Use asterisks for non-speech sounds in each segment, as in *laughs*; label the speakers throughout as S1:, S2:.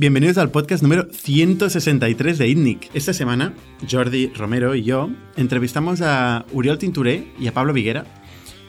S1: Bienvenidos al podcast número 163 de ITNIC. Esta semana, Jordi Romero y yo entrevistamos a Uriol Tinturé y a Pablo Viguera,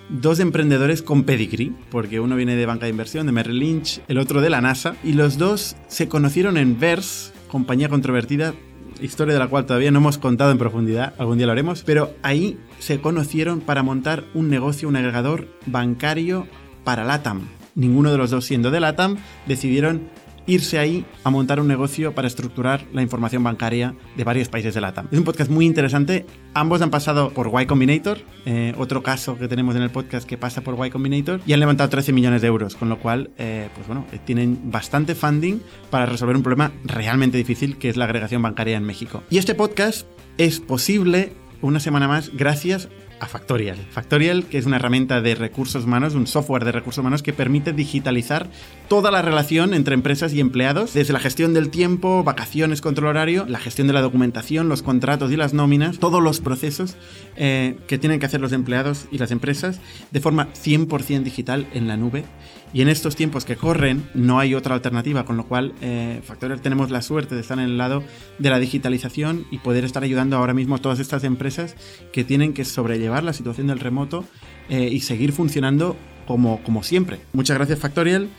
S1: dos emprendedores con pedigree, porque uno viene de banca de inversión, de Merrill Lynch, el otro de la NASA, y los dos se conocieron en Verse, compañía controvertida, historia de la cual todavía no hemos contado en profundidad, algún día lo haremos, pero ahí se conocieron para montar un negocio, un agregador bancario para LATAM. Ninguno de los dos siendo de LATAM, decidieron irse ahí a montar un negocio para estructurar la información bancaria de varios países de LATAM. Es un podcast muy interesante. Ambos han pasado por Y Combinator, eh, otro caso que tenemos en el podcast que pasa por Y Combinator, y han levantado 13 millones de euros, con lo cual, eh, pues bueno, tienen bastante funding para resolver un problema realmente difícil que es la agregación bancaria en México. Y este podcast es posible una semana más gracias a Factorial. Factorial, que es una herramienta de recursos humanos, un software de recursos humanos que permite digitalizar toda la relación entre empresas y empleados, desde la gestión del tiempo, vacaciones, control horario, la gestión de la documentación, los contratos y las nóminas, todos los procesos eh, que tienen que hacer los empleados y las empresas de forma 100% digital en la nube y en estos tiempos que corren no hay otra alternativa, con lo cual eh, Factorial tenemos la suerte de estar en el lado de la digitalización y poder estar ayudando ahora mismo a todas estas empresas que tienen que sobrellevar la situación del remoto eh, y seguir funcionando como, como siempre. Muchas gracias Factorial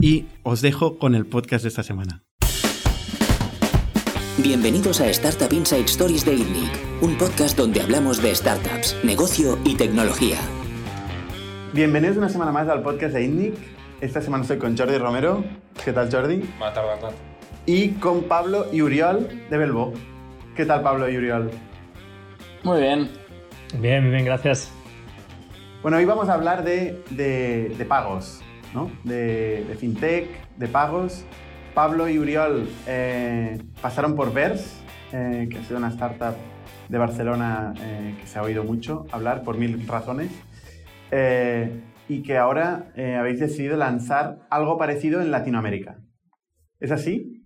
S1: y os dejo con el podcast de esta semana.
S2: Bienvenidos a Startup Inside Stories de ITNIC, un podcast donde hablamos de startups, negocio y tecnología.
S1: Bienvenidos una semana más al podcast de ITNIC. Esta semana estoy con Jordi Romero. ¿Qué tal, Jordi?
S3: Va tardar tanto.
S1: Y con Pablo y Uriol de Belbo. ¿Qué tal, Pablo y Uriol?
S4: Muy bien.
S3: Bien, bien, gracias.
S1: Bueno, hoy vamos a hablar de, de, pagos, ¿no? De, de, fintech, de pagos. Pablo y Uriol eh, pasaron por Vers, eh, que ha sido una startup de Barcelona eh, que se ha oído mucho hablar por mil razones y que ahora eh, habéis decidido lanzar algo parecido en Latinoamérica. ¿Es así?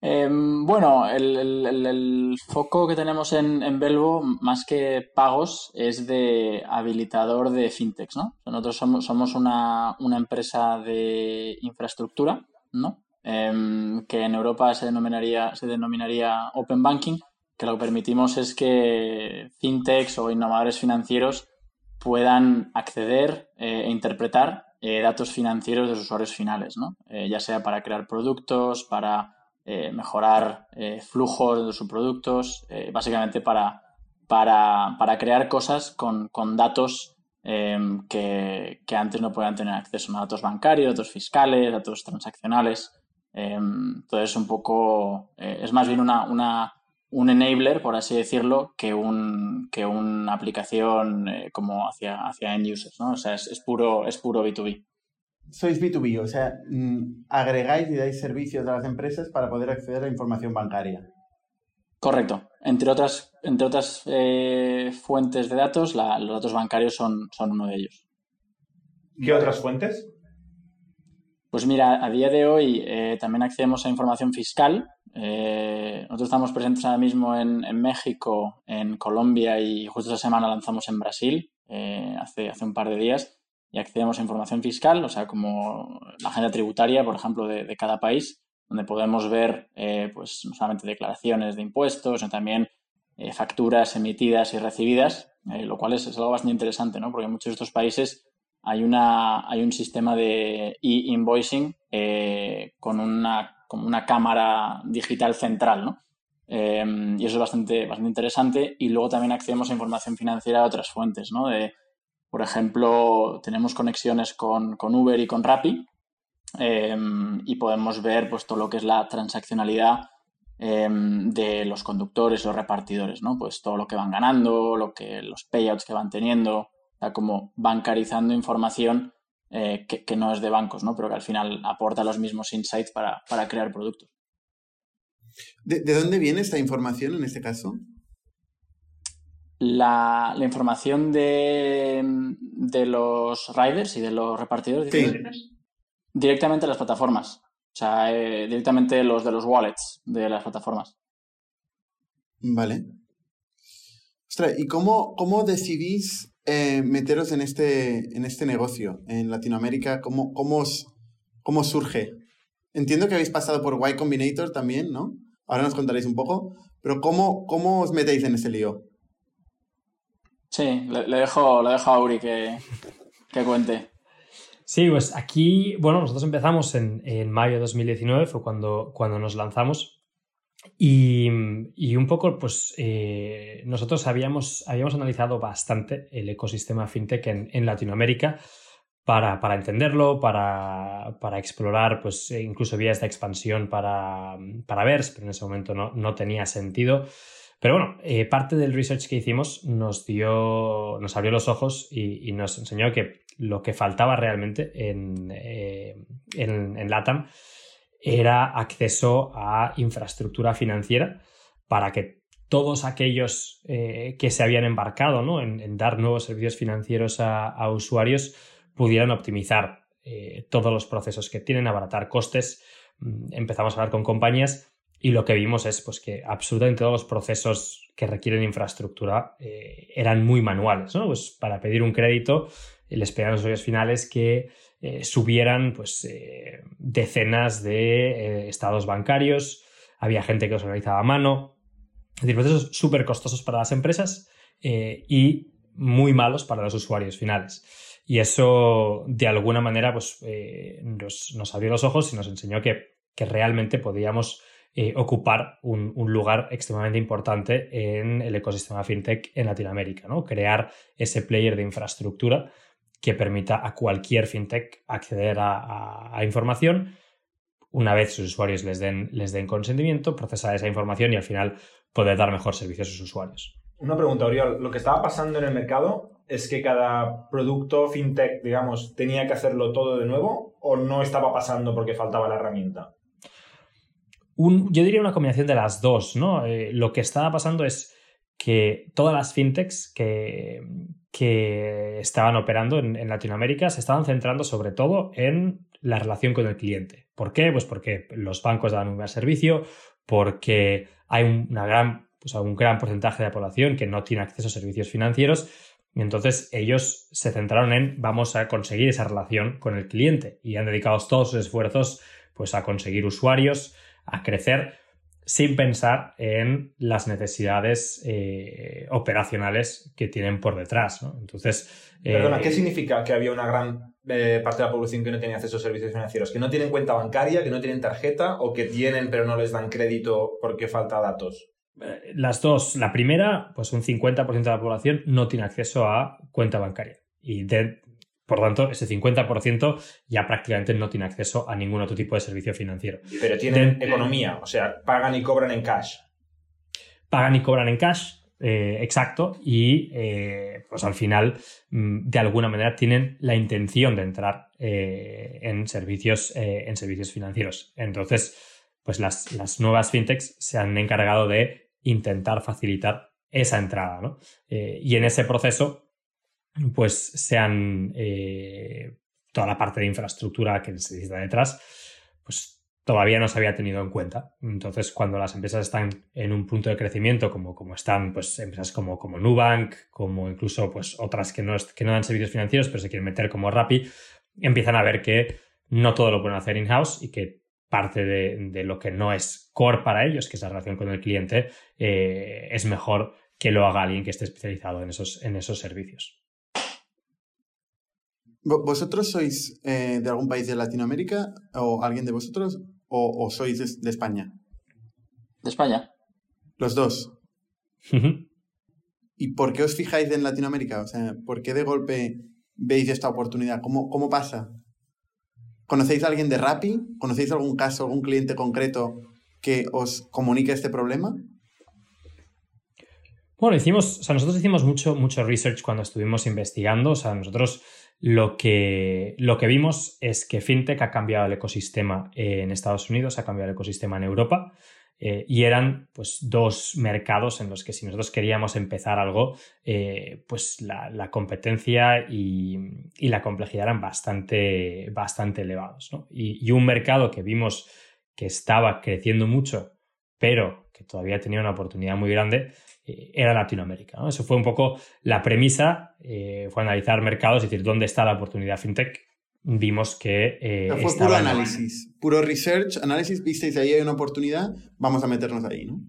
S4: Em, bueno, el, foco que tenemos en, en, Belvo, más que pagos, es de habilitador de fintechs, ¿no? Nosotros somos, somos una, empresa de infraestructura, ¿no? Em, que en Europa se denominaría, se denominaría Open Banking, que lo que permitimos es que fintechs o innovadores financieros puedan acceder eh, e interpretar eh, datos financieros de sus usuarios finales, ¿no? Eh, ya sea para crear productos, para mejorar flujos de sus productos, básicamente para, para, crear cosas con, datos em, que, antes no podían tener acceso, a datos bancarios, datos fiscales, datos transaccionales. Em, entonces, un poco, es más bien una, una un enabler, por así decirlo, que, un, que una aplicación eh, como hacia, hacia end users, ¿no? O sea, es, puro, es puro B2B.
S1: Sois B2B, o sea, mm, agregáis y dais servicios a las empresas para poder acceder a información bancaria.
S4: Correcto. Entre otras, entre otras eh, fuentes de datos, los datos bancarios son, son uno de ellos.
S3: ¿Qué otras fuentes?
S4: Pues mira, a día de hoy eh, también accedemos a información fiscal. Eh, nosotros estamos presentes ahora mismo en, México, en Colombia y justo esta semana lanzamos en Brasil, eh, hace, hace un par de días, y accedemos a información fiscal, o sea, como la agenda tributaria, por ejemplo, de, cada país, donde podemos ver pues no solamente declaraciones de impuestos, sino también facturas emitidas y recibidas, lo cual es, algo bastante interesante, ¿no? Porque muchos de estos países hay, una, hay un sistema de e-invoicing eh, con una, una cámara digital central, ¿no? Eh, y eso es bastante, bastante interesante. Y luego también accedemos a información financiera de otras fuentes, ¿no? De, por ejemplo, tenemos conexiones con, Uber y con Rappi eh, y podemos ver pues, todo lo que es la transaccionalidad de los conductores, los repartidores, ¿no? Pues todo lo que van ganando, lo que, los payouts que van teniendo, como bancarizando información eh, que, no es de bancos, ¿no? pero que al final aporta los mismos insights para, crear productos.
S1: ¿De, dónde viene esta información en este caso?
S4: La, información de, los riders y de los repartidores directamente a las plataformas. O sea, eh, directamente los de los wallets de las plataformas.
S1: Vale. Ostras, ¿y cómo, cómo decidís eh, meteros en este, en este negocio en Latinoamérica? ¿Cómo, cómo, cómo surge entiendo que habéis pasado por Y Combinator también, ¿no? Ahora nos contaréis un poco, pero ¿cómo, cómo os metéis en ese lío?
S4: Sí, le, dejo, le dejo a Uri que, que cuente.
S3: Sí, pues aquí, bueno, nosotros empezamos en, en mayo de 2019, fue cuando, cuando nos lanzamos. Y, y, un poco, pues eh, nosotros habíamos, habíamos analizado bastante el ecosistema fintech en, Latinoamérica para, para entenderlo, para, para, explorar, pues incluso vías de expansión para, para VERS, pero en ese momento no, no tenía sentido. Pero bueno, eh, parte del research que hicimos nos dio, nos abrió los ojos y, nos enseñó que lo que faltaba realmente en, eh, en, en LATAM era acceso a infraestructura financiera para que todos aquellos eh, que se habían embarcado ¿no? en, dar nuevos servicios financieros a, usuarios pudieran optimizar eh, todos los procesos que tienen, abaratar costes. Mm, empezamos a hablar con compañías y lo que vimos es pues, que absolutamente todos los procesos que requieren infraestructura eh, eran muy manuales. ¿no? Pues para pedir un crédito les pedían los usuarios finales que eh, subieran pues, eh, decenas de eh, estados bancarios, había gente que los organizaba a mano, es decir, procesos súper costosos para las empresas y muy malos para los usuarios finales. Y eso, de alguna manera, pues, nos, nos, abrió los ojos y nos enseñó que, que realmente podíamos ocupar un, un, lugar extremadamente importante en el ecosistema fintech en Latinoamérica, ¿no? Crear ese player de infraestructura que permita a cualquier fintech acceder a, a, a información una vez sus usuarios les den, les den consentimiento, procesar esa información y al final poder dar mejor servicio a sus usuarios.
S5: Una pregunta, Oriol. Lo que estaba pasando en el mercado es que cada producto fintech, digamos, tenía que hacerlo todo de nuevo o no estaba pasando porque faltaba la herramienta.
S3: Un, yo diría una combinación de las dos, ¿no? Eh, lo que estaba pasando es que todas las fintechs que, que estaban operando en, Latinoamérica se estaban centrando sobre todo en la relación con el cliente. ¿Por qué? Pues porque los bancos dan un gran servicio, porque hay gran, pues un gran porcentaje de la población que no tiene acceso a servicios financieros y entonces ellos se centraron en vamos a conseguir esa relación con el cliente y han dedicado todos sus esfuerzos pues a conseguir usuarios, a crecer sin pensar en las necesidades eh, operacionales que tienen por detrás. ¿no? Entonces,
S5: eh, Perdona, ¿qué significa que había una gran eh, parte de la población que no tenía acceso a servicios financieros? ¿Que no tienen cuenta bancaria, que no tienen tarjeta o que tienen pero no les dan crédito porque falta datos?
S3: Las dos. La primera, pues un 50% de la población no tiene acceso a cuenta bancaria. Y de, por tanto, ese 50% ya prácticamente no tiene acceso a ningún otro tipo de servicio financiero.
S5: Pero tienen de, economía, o sea, pagan y cobran en cash.
S3: Pagan y cobran en cash, eh, exacto, y eh, pues al final, mm, de alguna manera, tienen la intención de entrar eh, en, servicios, en servicios financieros. Entonces, pues las, las, nuevas fintechs se han encargado de intentar facilitar esa entrada, ¿no? Eh, y en ese proceso, pues sean eh, toda la parte de infraestructura que se necesita detrás, pues todavía no se había tenido en cuenta. Entonces, cuando las empresas están en un punto de crecimiento, como, como están pues, empresas como, como Nubank, como incluso pues, otras que no, que no dan servicios financieros, pero se quieren meter como Rappi, empiezan a ver que no todo lo pueden hacer in-house y que parte de, de, lo que no es core para ellos, que es la relación con el cliente, eh, es mejor que lo haga alguien que esté especializado en esos, en esos servicios.
S1: ¿Vosotros sois eh, de algún país de Latinoamérica o alguien de vosotros o, o sois de, de, España?
S4: De España.
S1: Los dos. Uh -huh. ¿Y por qué os fijáis en Latinoamérica? O sea, ¿por qué de golpe veis esta oportunidad? ¿Cómo, cómo pasa? ¿Conocéis a alguien de Rappi? ¿Conocéis algún caso, algún cliente concreto que os comunique este problema?
S3: Bueno, hicimos, o sea, nosotros hicimos mucho, mucho research cuando estuvimos investigando. O sea, nosotros lo que, lo que vimos es que FinTech ha cambiado el ecosistema en Estados Unidos, ha cambiado el ecosistema en Europa. Eh, y eran pues dos mercados en los que si nosotros queríamos empezar algo, eh, pues la, la competencia y, y, la complejidad eran bastante, bastante elevados. Y, y, un mercado que vimos que estaba creciendo mucho, pero que todavía tenía una oportunidad muy grande, era Latinoamérica. ¿no? Eso fue un poco la premisa, fue analizar mercados, es decir, dónde está la oportunidad fintech vimos que...
S1: Eh, fue puro análisis, puro research, análisis, visteis ahí hay una oportunidad, vamos a meternos ahí, ¿no?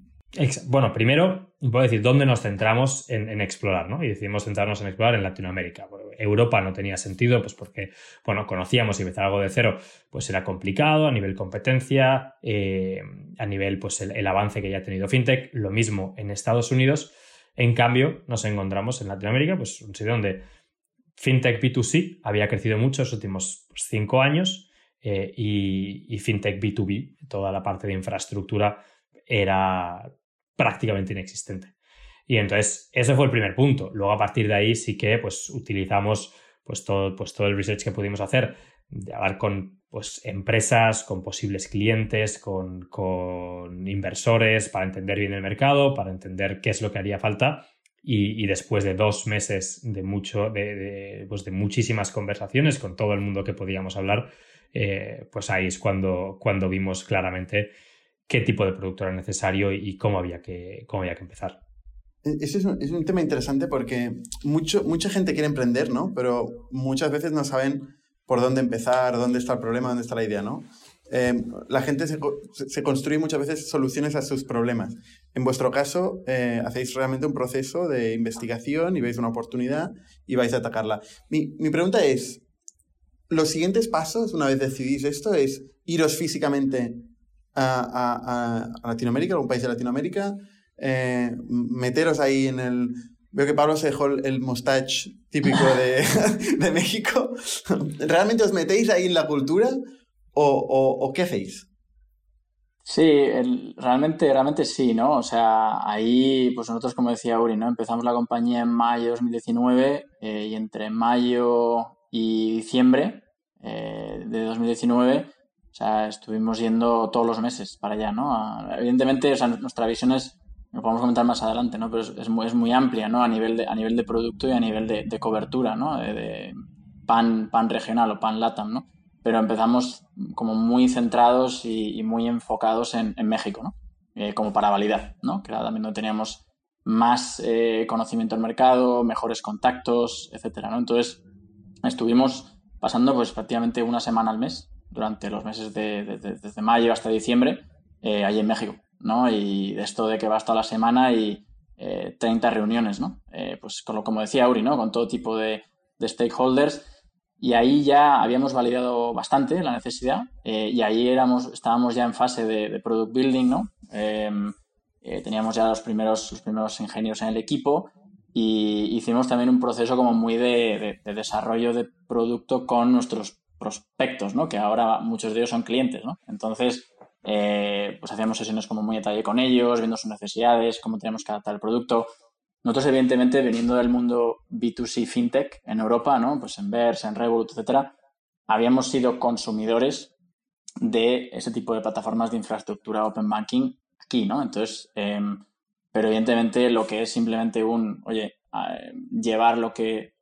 S3: Bueno, primero, puedo decir, ¿dónde nos centramos en, explorar? ¿no? Y decidimos centrarnos en explorar en Latinoamérica. Europa no tenía sentido, pues porque, bueno, conocíamos y empezar algo de cero, pues era complicado a nivel competencia, eh, a nivel, pues el, avance que ya ha tenido FinTech. Lo mismo en Estados Unidos. En cambio, nos encontramos en Latinoamérica, pues un sitio donde FinTech B2C había crecido mucho en los últimos pues, cinco años eh, y, y FinTech B2B, toda la parte de infraestructura, era prácticamente inexistente. Y entonces, ese fue el primer punto. Luego, a partir de ahí, sí que pues, utilizamos pues, todo, pues, todo el research que pudimos hacer, de hablar con pues, empresas, con posibles clientes, con, inversores, para entender bien el mercado, para entender qué es lo que haría falta. Y, después de dos meses de, mucho, de, pues, de muchísimas conversaciones con todo el mundo que podíamos hablar, eh, pues ahí es cuando, cuando vimos claramente qué tipo de producto era necesario y cómo había que, cómo había que empezar.
S1: E, ese es un, tema interesante porque mucho, mucha gente quiere emprender, ¿no? Pero muchas veces no saben por dónde empezar, dónde está el problema, dónde está la idea, ¿no? Em, la gente se, se, construye muchas veces soluciones a sus problemas. En vuestro caso, eh, hacéis realmente un proceso de investigación y veis una oportunidad y vais a atacarla. Mi, mi pregunta es, los siguientes pasos, una vez decidís esto, es iros físicamente a, Latinoamérica, algún país de Latinoamérica, eh, meteros ahí en el... Veo que Pablo se dejó el, mustache típico *laughs* *laughs* de, México. ¿Realmente os metéis ahí en la cultura o, qué hacéis?
S4: Sí, realmente, realmente sí, ¿no? O sea, ahí, pues nosotros, como decía Uri, ¿no? Empezamos la compañía en mayo de 2019 eh, y entre mayo y diciembre eh, de 2019 o sea, estuvimos yendo todos los meses para allá, ¿no? Evidentemente, o sea, nuestra visión es, lo podemos comentar más adelante, ¿no? Pero es, muy, es muy amplia, ¿no? A nivel de, a nivel de producto y a nivel de, cobertura, ¿no? De, pan, pan regional o pan LATAM, ¿no? Pero empezamos como muy centrados y, muy enfocados en, México, ¿no? Eh, como para validar, ¿no? Que también donde teníamos más eh, conocimiento del mercado, mejores contactos, etcétera, ¿no? Entonces, estuvimos pasando pues prácticamente una semana al mes durante los meses de, desde mayo hasta diciembre eh, allí en México, ¿no? Y de esto de que va hasta la semana y 30 eh, reuniones, ¿no? Eh, pues con lo, como decía Uri, ¿no? Con todo tipo de, stakeholders y ahí ya habíamos validado bastante la necesidad y ahí éramos, estábamos ya en fase de, product building, ¿no? Em, teníamos ya los primeros, los primeros ingenieros en el equipo y hicimos también un proceso como muy de, desarrollo de producto con nuestros prospectos, ¿no? Que ahora muchos de ellos son clientes, ¿no? Entonces, eh, pues hacíamos sesiones como muy detalle con ellos, viendo sus necesidades, cómo teníamos que adaptar el producto. Nosotros, evidentemente, veniendo del mundo B2C FinTech en Europa, ¿no? Pues en Verse, en Revolut, etcétera, habíamos sido consumidores de ese tipo de plataformas de infraestructura Open Banking aquí, ¿no? Entonces, em, pero evidentemente lo que es simplemente un, oye, llevar lo que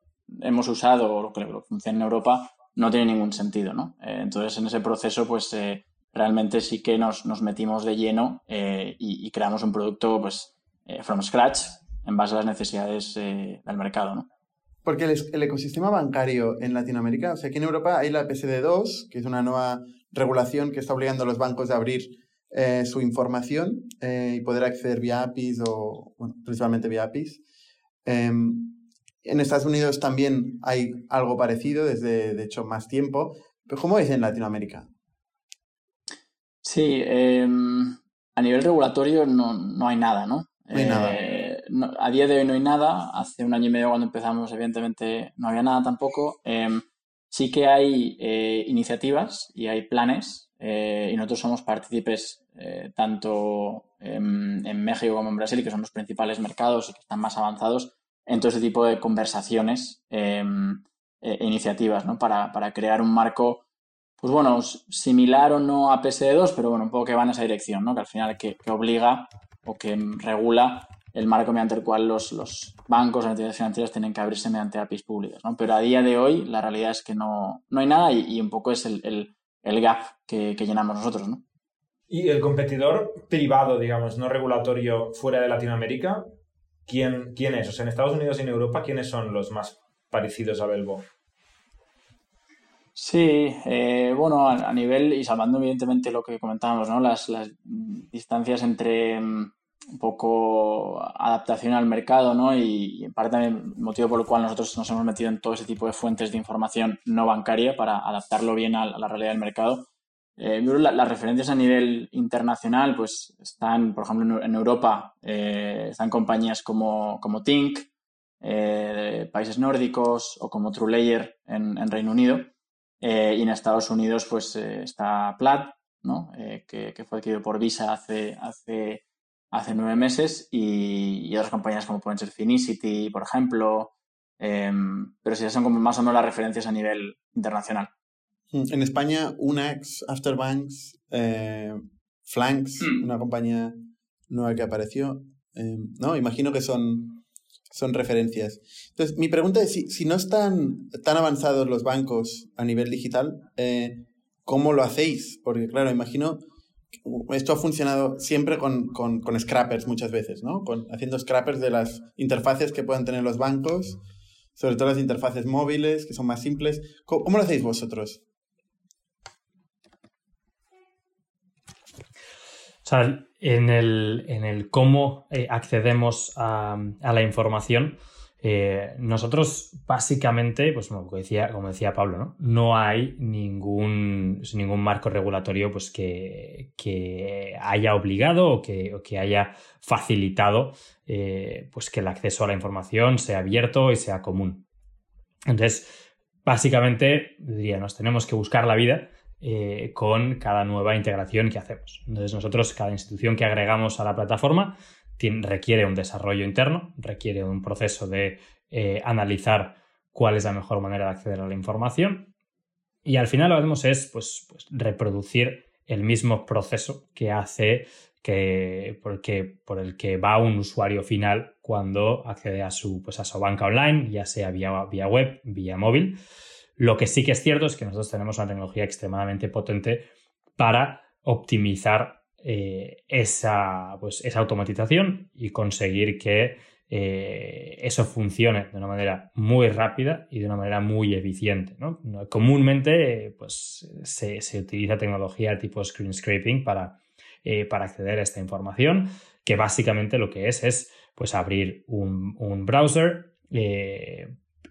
S4: hemos usado o lo que funciona en Europa no tiene ningún sentido, ¿no? Eh, entonces, en ese proceso, pues eh, realmente sí que nos, metimos de lleno eh, y, creamos un producto, pues, from scratch, en base a las necesidades del mercado, ¿no?
S1: Porque el, ecosistema bancario en Latinoamérica, o sea, aquí en Europa hay la PSD2, que es una nueva regulación que está obligando a los bancos a abrir su información y poder acceder vía APIs o, bueno, principalmente vía APIs. Em, en Estados Unidos también hay algo parecido desde, de hecho, más tiempo. Pero ¿cómo es en Latinoamérica?
S4: Sí, em, a nivel regulatorio no, no, hay nada, ¿no?
S1: No hay nada.
S4: Eh, a día de hoy no hay nada. Hace un año y medio cuando empezamos, evidentemente, no había nada tampoco. Em, sí que hay eh, iniciativas y hay planes eh, y nosotros somos partícipes tanto en, en México como en Brasil, que son los principales mercados y que están más avanzados en todo ese tipo de conversaciones em, e, e iniciativas, ¿no? Para, crear un marco, pues bueno, similar o no a PSD2, pero bueno, un poco que va en esa dirección, ¿no? Que al final que, obliga o que regula el marco mediante el cual los, los bancos, las entidades financieras tienen que abrirse mediante APIs públicas, ¿no? Pero a día de hoy la realidad es que no, no hay nada y, un poco es el, gap que, que llenamos nosotros, ¿no?
S5: Y el competidor privado, digamos, no regulatorio fuera de Latinoamérica, ¿quién, quién es? O sea, en Estados Unidos y en Europa, ¿quiénes son los más parecidos a Belbo?
S4: Sí, eh, bueno, a, nivel y salvando evidentemente lo que comentábamos, ¿no? Las, distancias entre mm, un poco adaptación al mercado, ¿no? Y, en parte también motivo por el cual nosotros nos hemos metido en todo ese tipo de fuentes de información no bancaria para adaptarlo bien a, la realidad del mercado. Eh, las referencias a nivel internacional, pues están, por ejemplo, en Europa, eh, están compañías como, como Tink, eh, países nórdicos, o como TrueLayer en, en Reino Unido. y en Estados Unidos, pues está Plaid, ¿no? que, fue adquirido por Visa hace, hace hace nueve meses y, otras compañías como pueden ser Finicity, por ejemplo, em, pero ya son como más o menos las referencias a nivel internacional.
S1: Mm, en España, Unax, Afterbanks, eh, Flanks, mm. una compañía nueva que apareció, em, ¿no? Imagino que son, son referencias. Entonces, mi pregunta es, si, si no están tan avanzados los bancos a nivel digital, eh, ¿cómo lo hacéis? Porque, claro, imagino esto ha funcionado siempre con, con, scrappers muchas veces, ¿no? Con, haciendo scrappers de las interfaces que puedan tener los bancos, sobre todo las interfaces móviles, que son más simples. ¿Cómo, lo hacéis vosotros?
S3: Sea, en el, en el cómo eh, accedemos a, la información, eh, nosotros básicamente, pues como decía, como decía Pablo, ¿no? no hay ningún, ningún marco regulatorio pues, que, que haya obligado o que, que haya facilitado eh, pues que el acceso a la información sea abierto y sea común. Entonces, básicamente, diría, nos tenemos que buscar la vida eh, con cada nueva integración que hacemos. Entonces, nosotros, cada institución que agregamos a la plataforma, requiere un desarrollo interno, requiere un proceso de eh, analizar cuál es la mejor manera de acceder a la información. Y al final lo que hacemos es pues, pues reproducir el mismo proceso que hace que, por, el que va un usuario final cuando accede a su, pues a su banca online, ya sea vía, vía web, vía móvil. Lo que sí que es cierto es que nosotros tenemos una tecnología extremadamente potente para optimizar eh, esa, pues, esa automatización y conseguir que eh, eso funcione de una manera muy rápida y de una manera muy eficiente. Comúnmente pues, se, utiliza tecnología tipo screen scraping para, eh, para, acceder a esta información, que básicamente lo que es es pues, abrir un, un browser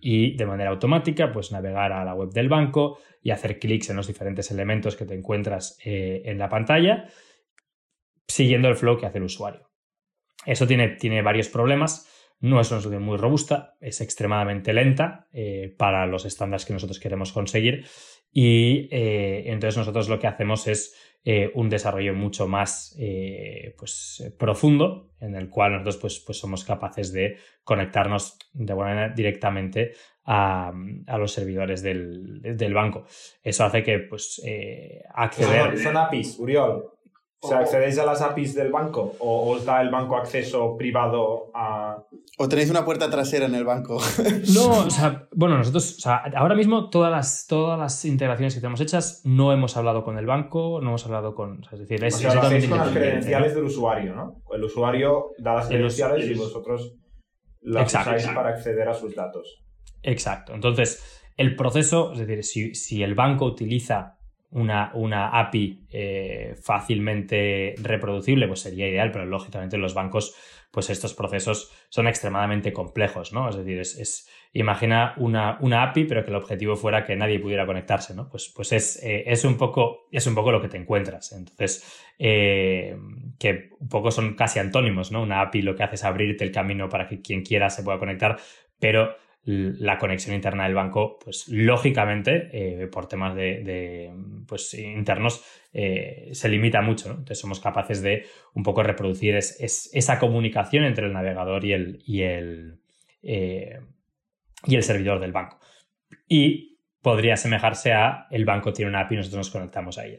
S3: y de manera automática pues navegar a la web del banco y hacer clics en los diferentes elementos que te encuentras en la pantalla siguiendo el flow que hace el usuario. Eso tiene, tiene varios problemas. No es una solución muy robusta, es extremadamente lenta eh, para los estándares que nosotros queremos conseguir y eh, entonces nosotros lo que hacemos es eh, un desarrollo mucho más pues, profundo en el cual nosotros pues, pues somos capaces de conectarnos de buena manera directamente a, los servidores del, banco. Eso hace que pues acceder...
S5: Son, son APIs, Uriol. O sea, ¿accedéis a las APIs del banco? ¿O os da el banco acceso privado a...?
S1: ¿O tenéis una puerta trasera en el banco? *laughs*
S3: No, o sea, bueno, nosotros, o sea, ahora mismo todas las, todas las integraciones que tenemos hechas no hemos hablado con el banco, no hemos hablado con... O sea, es decir, es,
S5: o sea, lo hacéis con las credenciales del usuario, ¿no? El usuario da las credenciales y vosotros las usáis para acceder a sus datos.
S3: Exacto. Entonces, el proceso, es decir, si, si el banco utiliza una, una API eh, fácilmente reproducible, pues sería ideal, pero lógicamente los bancos, pues estos procesos son extremadamente complejos, ¿no? Es decir, es, imagina una, una, API, pero que el objetivo fuera que nadie pudiera conectarse, ¿no? Pues, pues es, eh, es, un poco, es un poco lo que te encuentras. Entonces, eh, que un poco son casi antónimos, ¿no? Una API lo que hace es abrirte el camino para que quien quiera se pueda conectar, pero la conexión interna del banco, pues lógicamente, eh, por temas de, pues, internos, eh, se limita mucho. Entonces somos capaces de un poco reproducir esa comunicación entre el navegador y el, y el, eh, y el servidor del banco. Y podría asemejarse a el banco tiene una API y nosotros nos conectamos a ella.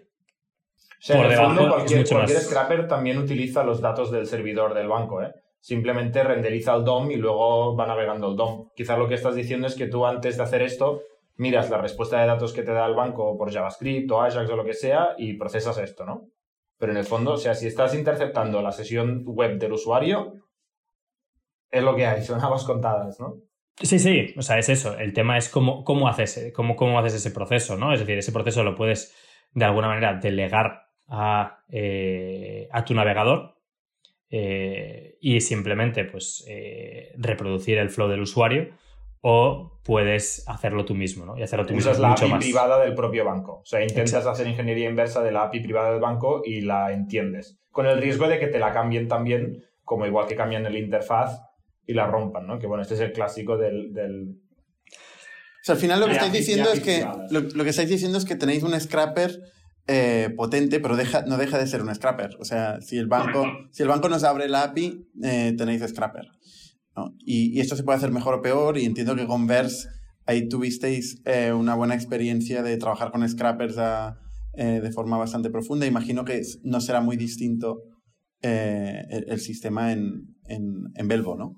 S5: por debajo, cualquier, scrapper también utiliza los datos del servidor del banco, ¿eh? Simplemente renderiza el DOM y luego va navegando el DOM. Quizás lo que estás diciendo es que tú antes de hacer esto miras la respuesta de datos que te da el banco por JavaScript o Ajax o lo que sea y procesas esto, ¿no? Pero en el fondo, o sea, si estás interceptando la sesión web del usuario, es lo que hay, son aguas contadas, ¿no?
S3: Sí, sí, o sea, es eso. El tema es cómo, cómo, haces, cómo, cómo haces ese proceso, ¿no? Es decir, ese proceso lo puedes de alguna manera delegar a, eh, a tu navegador eh, y simplemente pues, eh, reproducir el flow del usuario o puedes hacerlo tú mismo, ¿no? Y hacerlo tú
S5: Usas la API privada del propio banco. O sea, intentas hacer ingeniería inversa de la API privada del banco y la entiendes. Con el riesgo de que te la cambien también, como igual que cambian el interfaz y la rompan, ¿no? Que bueno, este es el clásico del... O
S1: sea, al final lo que estáis diciendo es que lo, que estáis diciendo es que tenéis un scrapper eh, potente, pero deja, no deja de ser un scrapper. O sea, si el banco, si el banco nos abre la API, eh, tenéis scrapper. Y, esto se puede hacer mejor o peor, y entiendo que con Verse ahí tuvisteis eh, una buena experiencia de trabajar con scrappers de forma bastante profunda. Imagino que no será muy distinto el, sistema en, en, en Belvo, ¿no?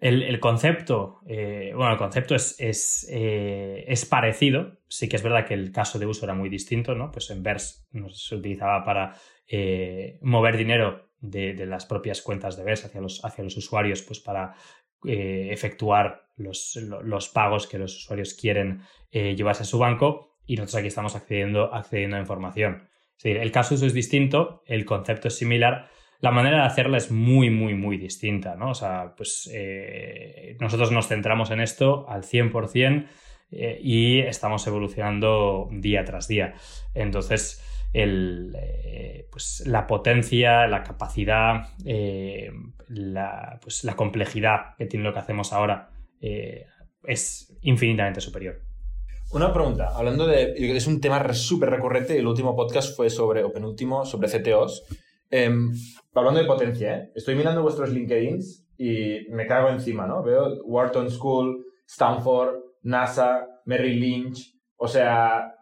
S3: El, concepto, eh, bueno, el concepto es, eh, es, parecido. Sí que es verdad que el caso de uso era muy distinto, ¿no? Pues en Verse se utilizaba para eh, mover dinero de, las propias cuentas de Verse hacia los, hacia los usuarios, pues para efectuar los, los, pagos que los usuarios quieren llevarse a su banco. Y nosotros aquí estamos accediendo, accediendo a información. Es decir, el caso de uso es distinto, el concepto es similar, la manera de hacerla es muy, muy, muy distinta, ¿no? O sea, pues eh, nosotros nos centramos en esto al 100% eh, y estamos evolucionando día tras día. Entonces, el, eh, pues, la potencia, la capacidad, la, pues, la complejidad que tiene lo que hacemos ahora es infinitamente superior.
S5: Una pregunta, hablando de. Es un tema súper recurrente el último podcast fue sobre, o penúltimo, sobre CTOs. Em, hablando de potencia, ¿eh? estoy mirando vuestros LinkedIns y me cago encima, ¿no? Veo Wharton School, Stanford, NASA, Merrill Lynch. O sea,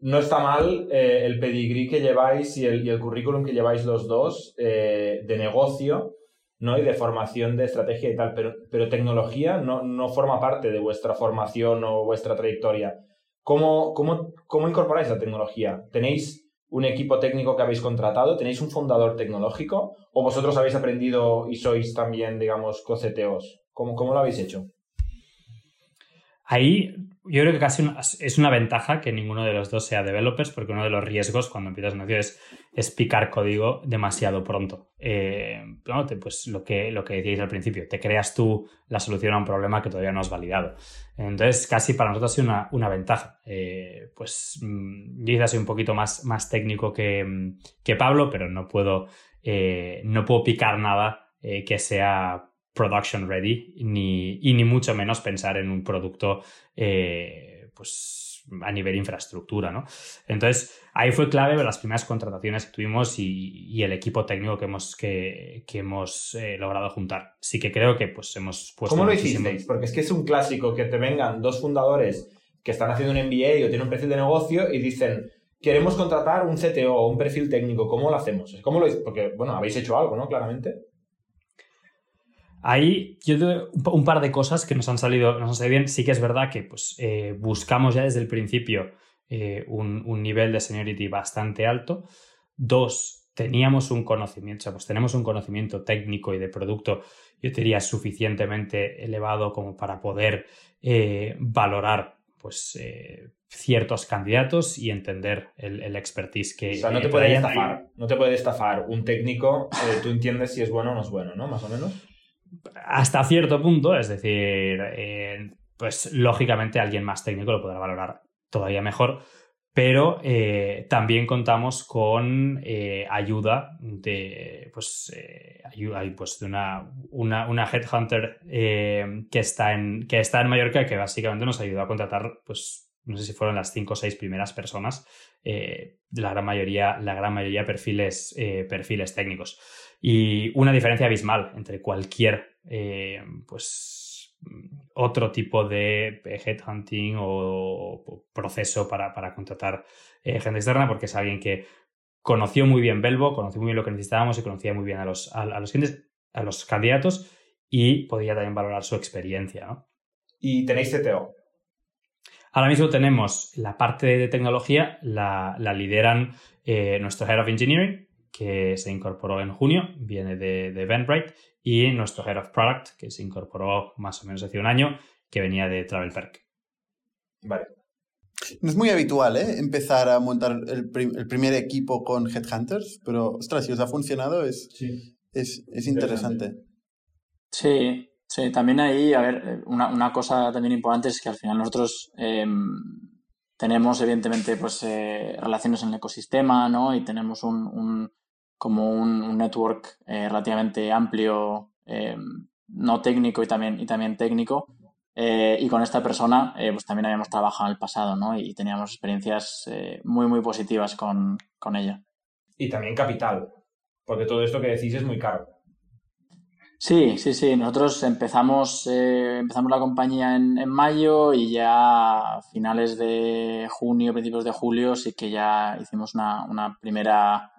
S5: no está mal eh, el pedigrí que lleváis y el, currículum que lleváis los dos eh, de negocio, ¿no? Y de formación de estrategia y tal, pero, pero tecnología no, no, forma parte de vuestra formación o vuestra trayectoria. ¿Cómo, cómo, cómo incorporáis la tecnología? ¿Tenéis un equipo técnico que habéis contratado? ¿Tenéis un fundador tecnológico? ¿O vosotros habéis aprendido y sois también, digamos, coceteos? ¿Cómo, cómo lo habéis hecho?
S3: Ahí yo creo que casi es una ventaja que ninguno de los dos sea developers, porque uno de los riesgos cuando empiezas negocio es, es picar código demasiado pronto. Eh, pues lo que, lo que decíais al principio, te creas tú la solución a un problema que todavía no has validado. Entonces, casi para nosotros ha sido una, una ventaja. Eh, pues mm, yo quizás soy un poquito más, más técnico que, que Pablo, pero no puedo, eh, no puedo picar nada que sea production ready, ni, y ni mucho menos pensar en un producto eh, pues a nivel infraestructura, ¿no? Entonces, ahí fue clave las primeras contrataciones que tuvimos y, el equipo técnico que hemos, que, hemos eh, logrado juntar. Sí que creo que pues hemos
S5: puesto ¿Cómo lo hicisteis? Porque es que es un clásico que te vengan dos fundadores que están haciendo un MBA o tienen un perfil de negocio y dicen queremos contratar un CTO o un perfil técnico, ¿cómo lo hacemos? ¿Cómo lo Porque, bueno, habéis hecho algo, ¿no? Claramente.
S3: Ahí yo un par de cosas que nos han salido, nos han salido bien. Sí que es verdad que pues, eh, buscamos ya desde el principio eh, un, nivel de seniority bastante alto. Dos, teníamos un conocimiento, o sea, pues tenemos un conocimiento técnico y de producto, yo diría, suficientemente elevado como para poder eh, valorar pues, ciertos candidatos y entender el, expertise que...
S5: O sea, no te puede estafar, no te puede estafar un técnico, tú entiendes si es bueno o no es bueno, ¿no? Más o menos
S3: hasta cierto punto, es decir, eh, pues lógicamente alguien más técnico lo podrá valorar todavía mejor, pero eh, también contamos con eh, ayuda de, pues, ayuda, pues, de una, una, una headhunter que, está en, que está en Mallorca que básicamente nos ayudó a contratar, pues, no sé si fueron las cinco o seis primeras personas, la gran mayoría, la gran mayoría perfiles, perfiles técnicos. Y una diferencia abismal entre cualquier eh, pues, otro tipo de headhunting o, proceso para, contratar eh, gente externa, porque es alguien que conoció muy bien Belvo, conoció muy bien lo que necesitábamos y conocía muy bien a los, a, los clientes, a los candidatos y podía también valorar su experiencia.
S5: ¿Y tenéis CTO?
S3: Ahora mismo tenemos la parte de tecnología, la, lideran eh, nuestro Head of Engineering, que se incorporó en junio, viene de, de Eventbrite, y nuestro Head of Product, que se incorporó más o menos hace un año, que venía de Travel Perk.
S5: Vale.
S1: No es muy habitual, ¿eh? Empezar a montar el, primer equipo con Headhunters, pero, ostras, si os ha funcionado es, es, es, interesante.
S4: Sí, sí, también ahí, a ver, una, una, cosa también importante es que al final nosotros em, tenemos, evidentemente, pues eh, relaciones en el ecosistema, ¿no? Y tenemos un, un como un, network eh, relativamente amplio, em, no técnico y también, y también técnico, eh, y con esta persona, eh, pues también habíamos trabajado en el pasado, ¿no? Y teníamos experiencias eh, muy, muy positivas con, ella.
S5: Y también capital, porque todo esto que decís es muy caro.
S4: Sí, sí, sí. Nosotros empezamos, empezamos la compañía en, en, mayo y ya a finales de junio, principios de julio, sí que ya hicimos una, una primera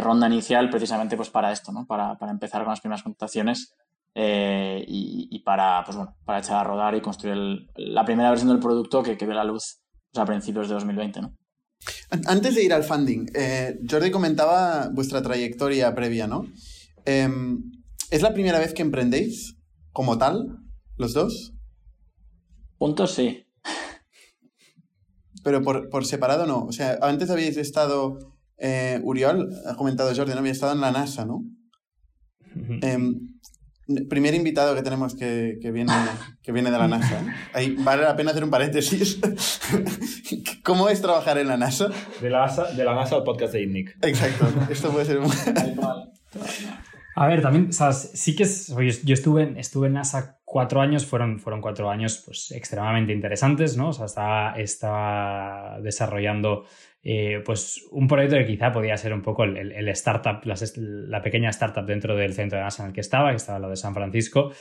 S4: ronda inicial precisamente pues para esto, ¿no? Para, para empezar con las primeras contrataciones eh, y, para, pues bueno, para echar a rodar y construir la primera versión del producto que, que ve la luz pues, a principios de 2020. ¿no?
S1: Antes de ir al funding, eh, Jordi comentaba vuestra trayectoria previa, ¿no? Em, ¿Es la primera vez que emprendéis como tal, los dos?
S4: Puntos sí.
S1: Pero por, por separado no. O sea, antes habéis estado, eh, Uriol, ha comentado Jordi, ¿no? Había estado en la NASA, ¿no? Primer invitado que tenemos que, viene, que viene de la NASA. Ahí vale la pena hacer un paréntesis. *laughs* ¿Cómo es trabajar en la NASA?
S5: De la NASA, de la NASA al podcast de INNIC.
S1: Exacto. Esto puede ser un...
S3: A ver, también, sí que es, yo estuve en, estuve en NASA cuatro años, fueron, fueron cuatro años pues, extremadamente interesantes, ¿no? O sea, estaba, estaba desarrollando eh, pues un proyecto que quizá podía ser un poco el, el, startup, la, pequeña startup dentro del centro de NASA en el que estaba, que estaba lo de San Francisco,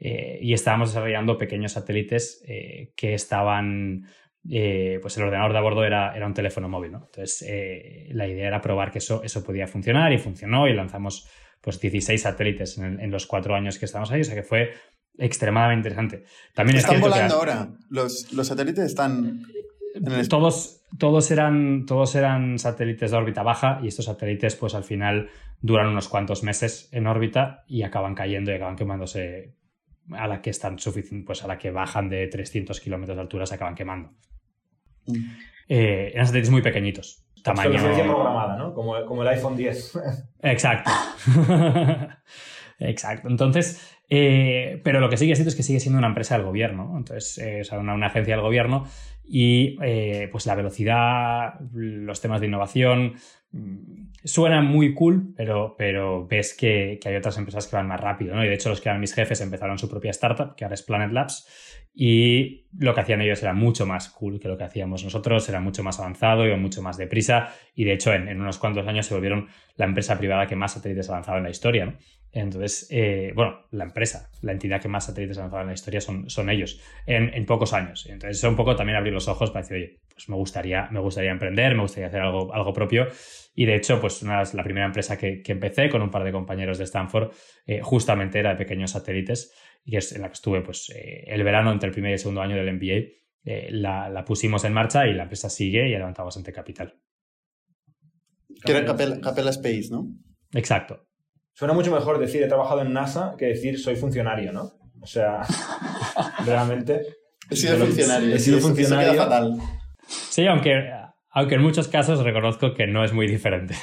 S3: eh, y estábamos desarrollando pequeños satélites eh, que estaban, pues el ordenador de a bordo era, era un teléfono móvil, ¿no? Entonces la idea era probar que eso, eso podía funcionar y funcionó y lanzamos pues 16 satélites en, en los cuatro años que estábamos ahí, o sea que fue extremadamente interesante. También
S1: están volando ahora. Los, los, satélites están.
S3: Todos, todos, eran, todos eran satélites de órbita baja y estos satélites, pues al final duran unos cuantos meses en órbita y acaban cayendo y acaban quemándose a la que están suficientes, pues a la que bajan de 300 kilómetros de altura se acaban quemando. Mm. Eh, eran satélites muy pequeñitos. Tamaño...
S5: programada, ¿no? Como, como el iPhone 10.
S3: Exacto. *laughs* Exacto. Entonces, eh, pero lo que sigue siendo es que sigue siendo una empresa del gobierno, entonces, eh, o una, agencia del gobierno y eh, pues la velocidad, los temas de innovación mm, suenan muy cool, pero, pero ves que, hay otras empresas que van más rápido, ¿no? Y de hecho los que eran mis jefes empezaron su propia startup, que ahora es Planet Labs, y lo que hacían ellos era mucho más cool que lo que hacíamos nosotros, era mucho más avanzado, iba mucho más deprisa y de hecho en, en unos cuantos años se volvieron la empresa privada que más satélites avanzaba en la historia, ¿no? Entonces, eh, bueno, la empresa, la entidad que más satélites ha lanzado en la historia son, son ellos, en, pocos años. Entonces, es un poco también abrir los ojos para decir, oye, pues me gustaría, me gustaría emprender, me gustaría hacer algo, algo propio. Y de hecho, pues una, la primera empresa que, empecé con un par de compañeros de Stanford, eh, justamente era de pequeños satélites, y es en la que estuve pues, eh, el verano entre el primer y el segundo año del MBA. La, la, pusimos en marcha y la empresa sigue y ha levantado bastante capital.
S1: Que era Capella Space, ¿no?
S3: Exacto.
S5: Suena mucho mejor decir he trabajado en NASA que decir soy funcionario, ¿no? O sea, *laughs* realmente.
S1: He sido funcionario.
S5: He sido funcionario.
S1: fatal.
S3: Sí, aunque, aunque en muchos casos reconozco que no es muy diferente.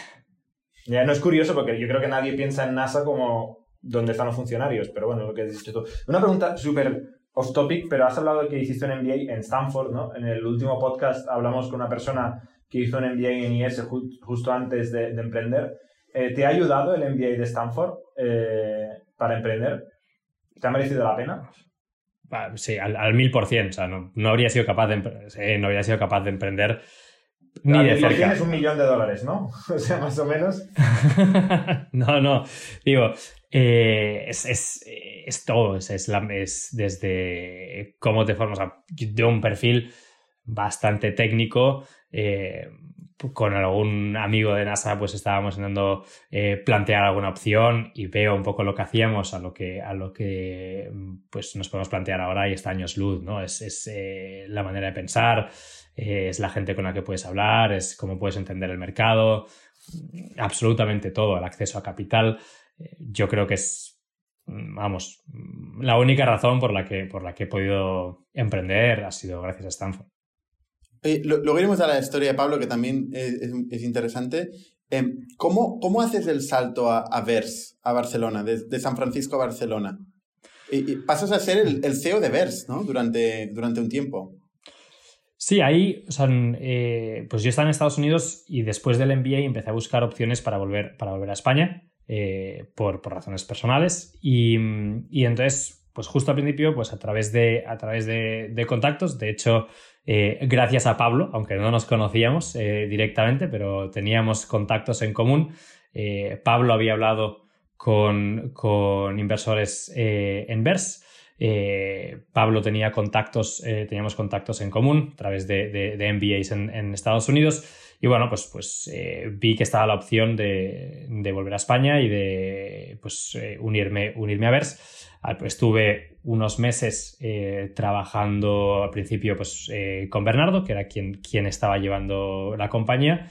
S5: Ya no es curioso porque yo creo que nadie piensa en NASA como donde están los funcionarios, pero bueno, lo que has dicho tú. Una pregunta súper off topic, pero has hablado de que hiciste un MBA en Stanford, ¿no? En el último podcast hablamos con una persona que hizo un MBA en IS justo antes de emprender. Eh, ¿Te ha ayudado el MBA de Stanford eh, para emprender? ¿Te ha merecido la pena?
S3: Sí, al mil por cien. O sea, no, habría sido capaz de, no habría sido capaz de emprender ni de cerca.
S5: Tienes un millón de dólares, ¿no? *laughs* O sea, más o menos. *laughs*
S3: no, no. Digo, eh, es, es, es, todo. Es, es, desde cómo te formas. de un perfil bastante técnico. Eh, con algún amigo de NASA pues estábamos intentando eh, plantear alguna opción y veo un poco lo que hacíamos a lo que, a lo que pues nos podemos plantear ahora y está años luz, ¿no? Es, es eh, la manera de pensar, eh, es la gente con la que puedes hablar, es cómo puedes entender el mercado, absolutamente todo, el acceso a capital. Yo creo que es, vamos, la única razón por la que, por la que he podido emprender ha sido gracias a Stanford.
S1: Luego iremos a la historia de Pablo, que también es, interesante. Em, ¿cómo, ¿cómo, haces el salto a, a VERS, a Barcelona, de, San Francisco a Barcelona? Y, pasas a ser el, CEO de VERS, ¿no? Durante, durante un tiempo.
S3: Sí, ahí, o eh, pues yo estaba en Estados Unidos y después del MBA empecé a buscar opciones para volver, para volver a España eh, por, razones personales y, entonces, pues justo al principio, pues a través de, a través de, contactos, de hecho, eh, gracias a Pablo, aunque no nos conocíamos directamente, pero teníamos contactos en común, Pablo había hablado con, inversores en VERS eh, Pablo tenía contactos, eh, teníamos contactos en común a través de, de, MBAs en, Estados Unidos. Y bueno, pues, pues eh, vi que estaba la opción de, volver a España y de pues, unirme, unirme a VERS. Pues, estuve unos meses trabajando al principio pues, con Bernardo, que era quien, quien estaba llevando la compañía.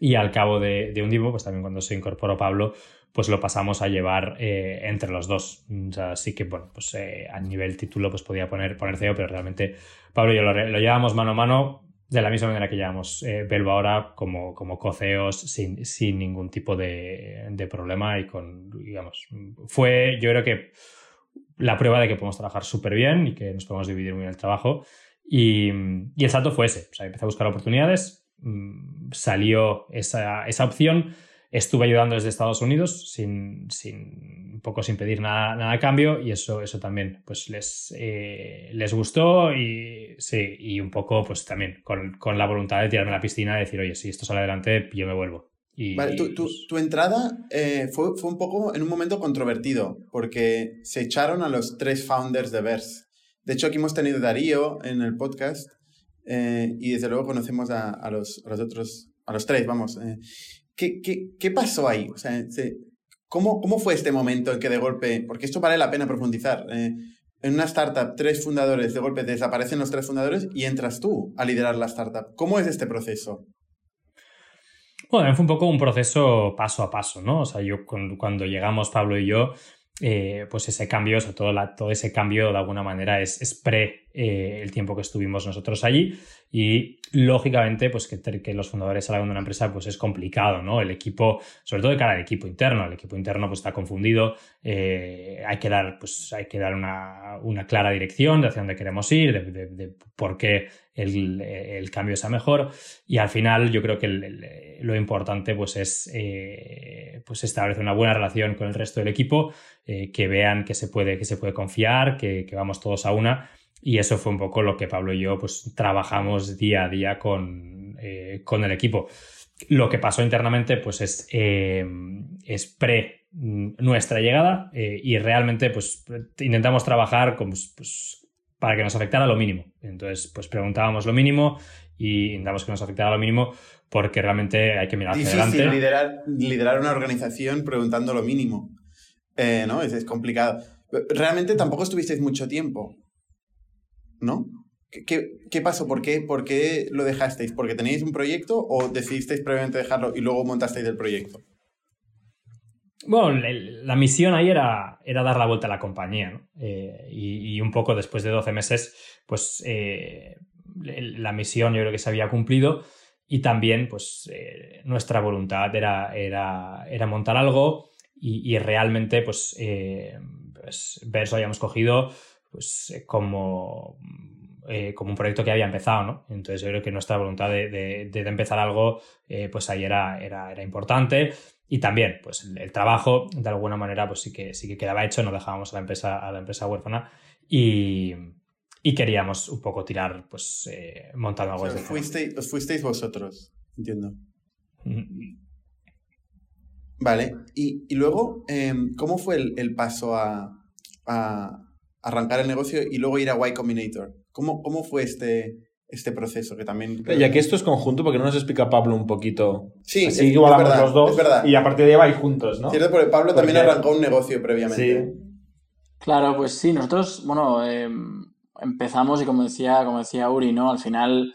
S3: Y al cabo de, un tiempo, pues también cuando se incorporó Pablo, pues lo pasamos a llevar eh, entre los dos. O sea, sí que, bueno, pues eh, a nivel título pues podía poner, poner CEO, pero realmente Pablo y yo lo, llevamos mano a mano de la misma manera que llevamos eh, ahora como, como coceos sin, sin ningún tipo de, de, problema y con, digamos, fue yo creo que la prueba de que podemos trabajar súper bien y que nos podemos dividir muy bien el trabajo. Y, y, el salto fue ese. O sea, empecé a buscar oportunidades, mm, salió esa, esa opción Estuve ayudando desde Estados Unidos sin, sin un poco sin pedir nada, nada a cambio y eso, eso también pues les, eh, les gustó y sí, y un poco pues también con, con, la voluntad de tirarme a la piscina y decir, oye, si esto sale adelante, yo me vuelvo. Y,
S1: vale, tu, tu, pues tu entrada eh, fue, fue, un poco en un momento controvertido porque se echaron a los tres founders de Verse. De hecho, aquí hemos tenido Darío en el podcast eh, y desde luego conocemos a, a, los, a, los, otros, a los tres, vamos. ¿Qué, qué, qué pasó ahí? O sea, ¿cómo, ¿cómo fue este momento en que de golpe, porque esto vale la pena profundizar, eh, en una startup, tres fundadores, de golpe desaparecen los tres fundadores y entras tú a liderar la startup. ¿Cómo es este proceso?
S3: Bueno, fue un poco un proceso paso a paso, ¿no? O sea, yo cuando llegamos, Pablo y yo, eh, pues ese cambio, o sea, todo, la, todo, ese cambio de alguna manera es, pre eh, el tiempo que estuvimos nosotros allí y lógicamente pues que, que, los fundadores salgan de una empresa pues es complicado, ¿no? El equipo, sobre todo de cara al equipo interno, el equipo interno pues está confundido, eh, hay que dar, pues hay que dar una, una, clara dirección de hacia dónde queremos ir, de, por qué el, el, cambio sea mejor y al final yo creo que lo importante pues es pues establecer una buena relación con el resto del equipo eh, que vean que se puede, que se puede confiar, que, vamos todos a una. Y eso fue un poco lo que Pablo y yo pues, trabajamos día a día con, eh, con el equipo. Lo que pasó internamente pues, es, eh, es pre nuestra llegada y realmente pues, intentamos trabajar pues, pues, para que nos afectara lo mínimo. Entonces, pues preguntábamos lo mínimo y intentamos que nos afectara lo mínimo porque realmente hay que mirar hacia adelante.
S1: Liderar, liderar una organización preguntando lo mínimo. Eh, ¿no? Es, es, complicado. Realmente tampoco estuvisteis mucho tiempo, ¿no? ¿Qué, qué, pasó? ¿Por qué, ¿Por qué lo dejasteis? ¿Porque teníais un proyecto o decidisteis previamente dejarlo y luego montasteis el proyecto?
S3: Bueno, la misión ahí era, era dar la vuelta a la compañía, ¿no? Eh, y, un poco después de 12 meses, pues eh, la misión yo creo que se había cumplido y también pues nuestra voluntad era, era, era montar algo y, realmente pues, eh, pues Verso habíamos cogido pues eh, como, eh, como un proyecto que había empezado, ¿no? Entonces yo creo que nuestra voluntad de, de, empezar algo pues ahí era, era, era, importante y también pues el, trabajo de alguna manera pues sí que, sí que quedaba hecho, no dejábamos a la empresa, a la empresa huérfana y, y queríamos un poco tirar pues montando algo
S1: o fuisteis, os fuisteis vosotros, entiendo. Vale, y, luego, em, ¿cómo fue el, paso a, arrancar el negocio y luego ir a Y Combinator? ¿Cómo, cómo fue este, este proceso que también...
S5: Ya que esto es conjunto, porque no nos explica Pablo un poquito.
S1: Sí, es, verdad, los dos. verdad.
S5: Y a partir de ahí vais juntos, ¿no?
S1: Cierto, porque Pablo también arrancó un negocio previamente.
S4: Sí. Claro, pues sí, nosotros, bueno, em, empezamos y como decía, como decía Uri, ¿no? Al final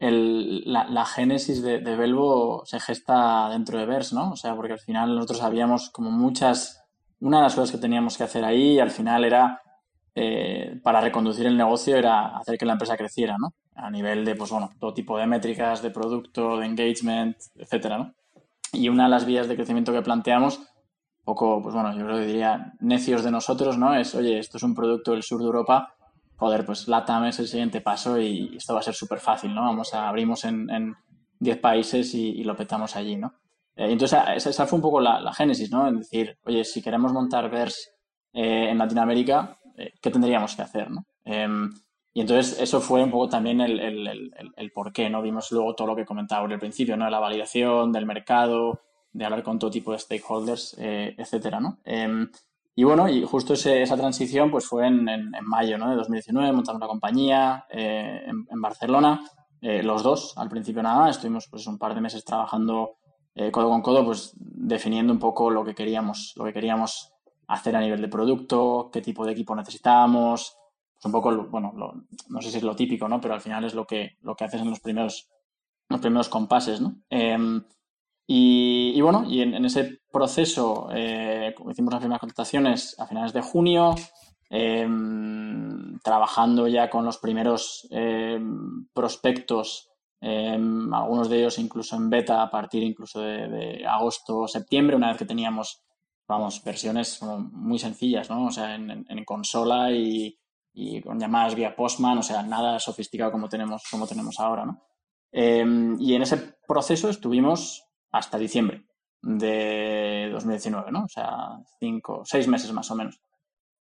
S4: la, génesis de, de, Belvo se gesta dentro de Vers, ¿no? O sea, porque al final nosotros habíamos como muchas, una de las cosas que teníamos que hacer ahí al final era, eh, para reconducir el negocio, era hacer que la empresa creciera, ¿no? A nivel de, pues bueno, todo tipo de métricas, de producto, de engagement, etcétera, ¿no? Y una de las vías de crecimiento que planteamos, poco, pues bueno, yo creo que diría necios de nosotros, ¿no? Es, oye, esto es un producto del sur de Europa, joder, pues LATAM es el siguiente paso y esto va a ser súper fácil, ¿no? Vamos a abrimos en, en 10 países y, lo petamos allí, ¿no? Eh, entonces, esa, fue un poco la, génesis, ¿no? En decir, oye, si queremos montar VERS eh, en Latinoamérica, eh, ¿qué tendríamos que hacer, ¿no? Em, y entonces eso fue un poco también el, el, el, por qué, ¿no? Vimos luego todo lo que comentaba al principio, ¿no? La validación del mercado, de hablar con todo tipo de stakeholders, etcétera, ¿no? Em, y bueno, y justo esa transición pues fue en, mayo ¿no? de 2019, montamos una compañía eh, en, Barcelona, eh, los dos, al principio nada, estuvimos pues un par de meses trabajando eh, codo con codo, pues definiendo un poco lo que queríamos, lo que queríamos hacer a nivel de producto, qué tipo de equipo necesitábamos, pues un poco, bueno, no sé si es lo típico, ¿no? Pero al final es lo que, lo que haces en los primeros, los primeros compases, ¿no? Em, y, bueno, y en, ese proceso eh, hicimos las primeras contrataciones a finales de junio, em, trabajando ya con los primeros em, prospectos, algunos de ellos incluso en beta a partir incluso de, agosto o septiembre, una vez que teníamos, vamos, versiones muy sencillas, ¿no? O sea, en, consola y, y, con llamadas vía Postman, o sea, nada sofisticado como tenemos, como tenemos ahora, ¿no? y en ese proceso estuvimos hasta diciembre de 2019, ¿no? O sea, cinco, seis meses más o menos.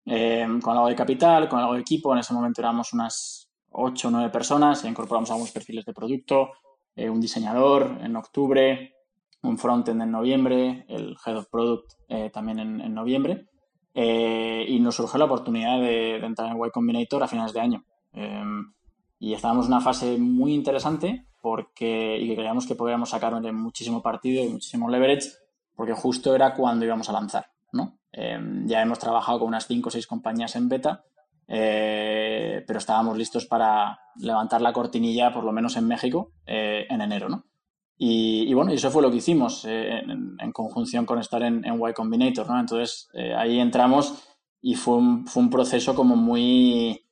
S4: Eh, con algo de capital, con algo de equipo, en ese momento éramos unas ocho o nueve personas, incorporamos algunos perfiles de producto, eh, un diseñador en octubre, un frontend en noviembre, el Head of Product eh, también en, noviembre, y nos surgió la oportunidad de, entrar en Y Combinator a finales de año. y estábamos en una fase muy interesante porque, y que creíamos que podríamos sacarle muchísimo partido y muchísimo leverage, porque justo era cuando íbamos a lanzar. ¿no? Em, ya hemos trabajado con unas 5 o 6 compañías en beta, eh, pero estábamos listos para levantar la cortinilla, por lo menos en México, eh, en enero. ¿no? Y, bueno, eso fue lo que hicimos eh, en, conjunción con estar en, en Y Combinator. ¿no? Entonces ahí entramos y fue un, fue un proceso como muy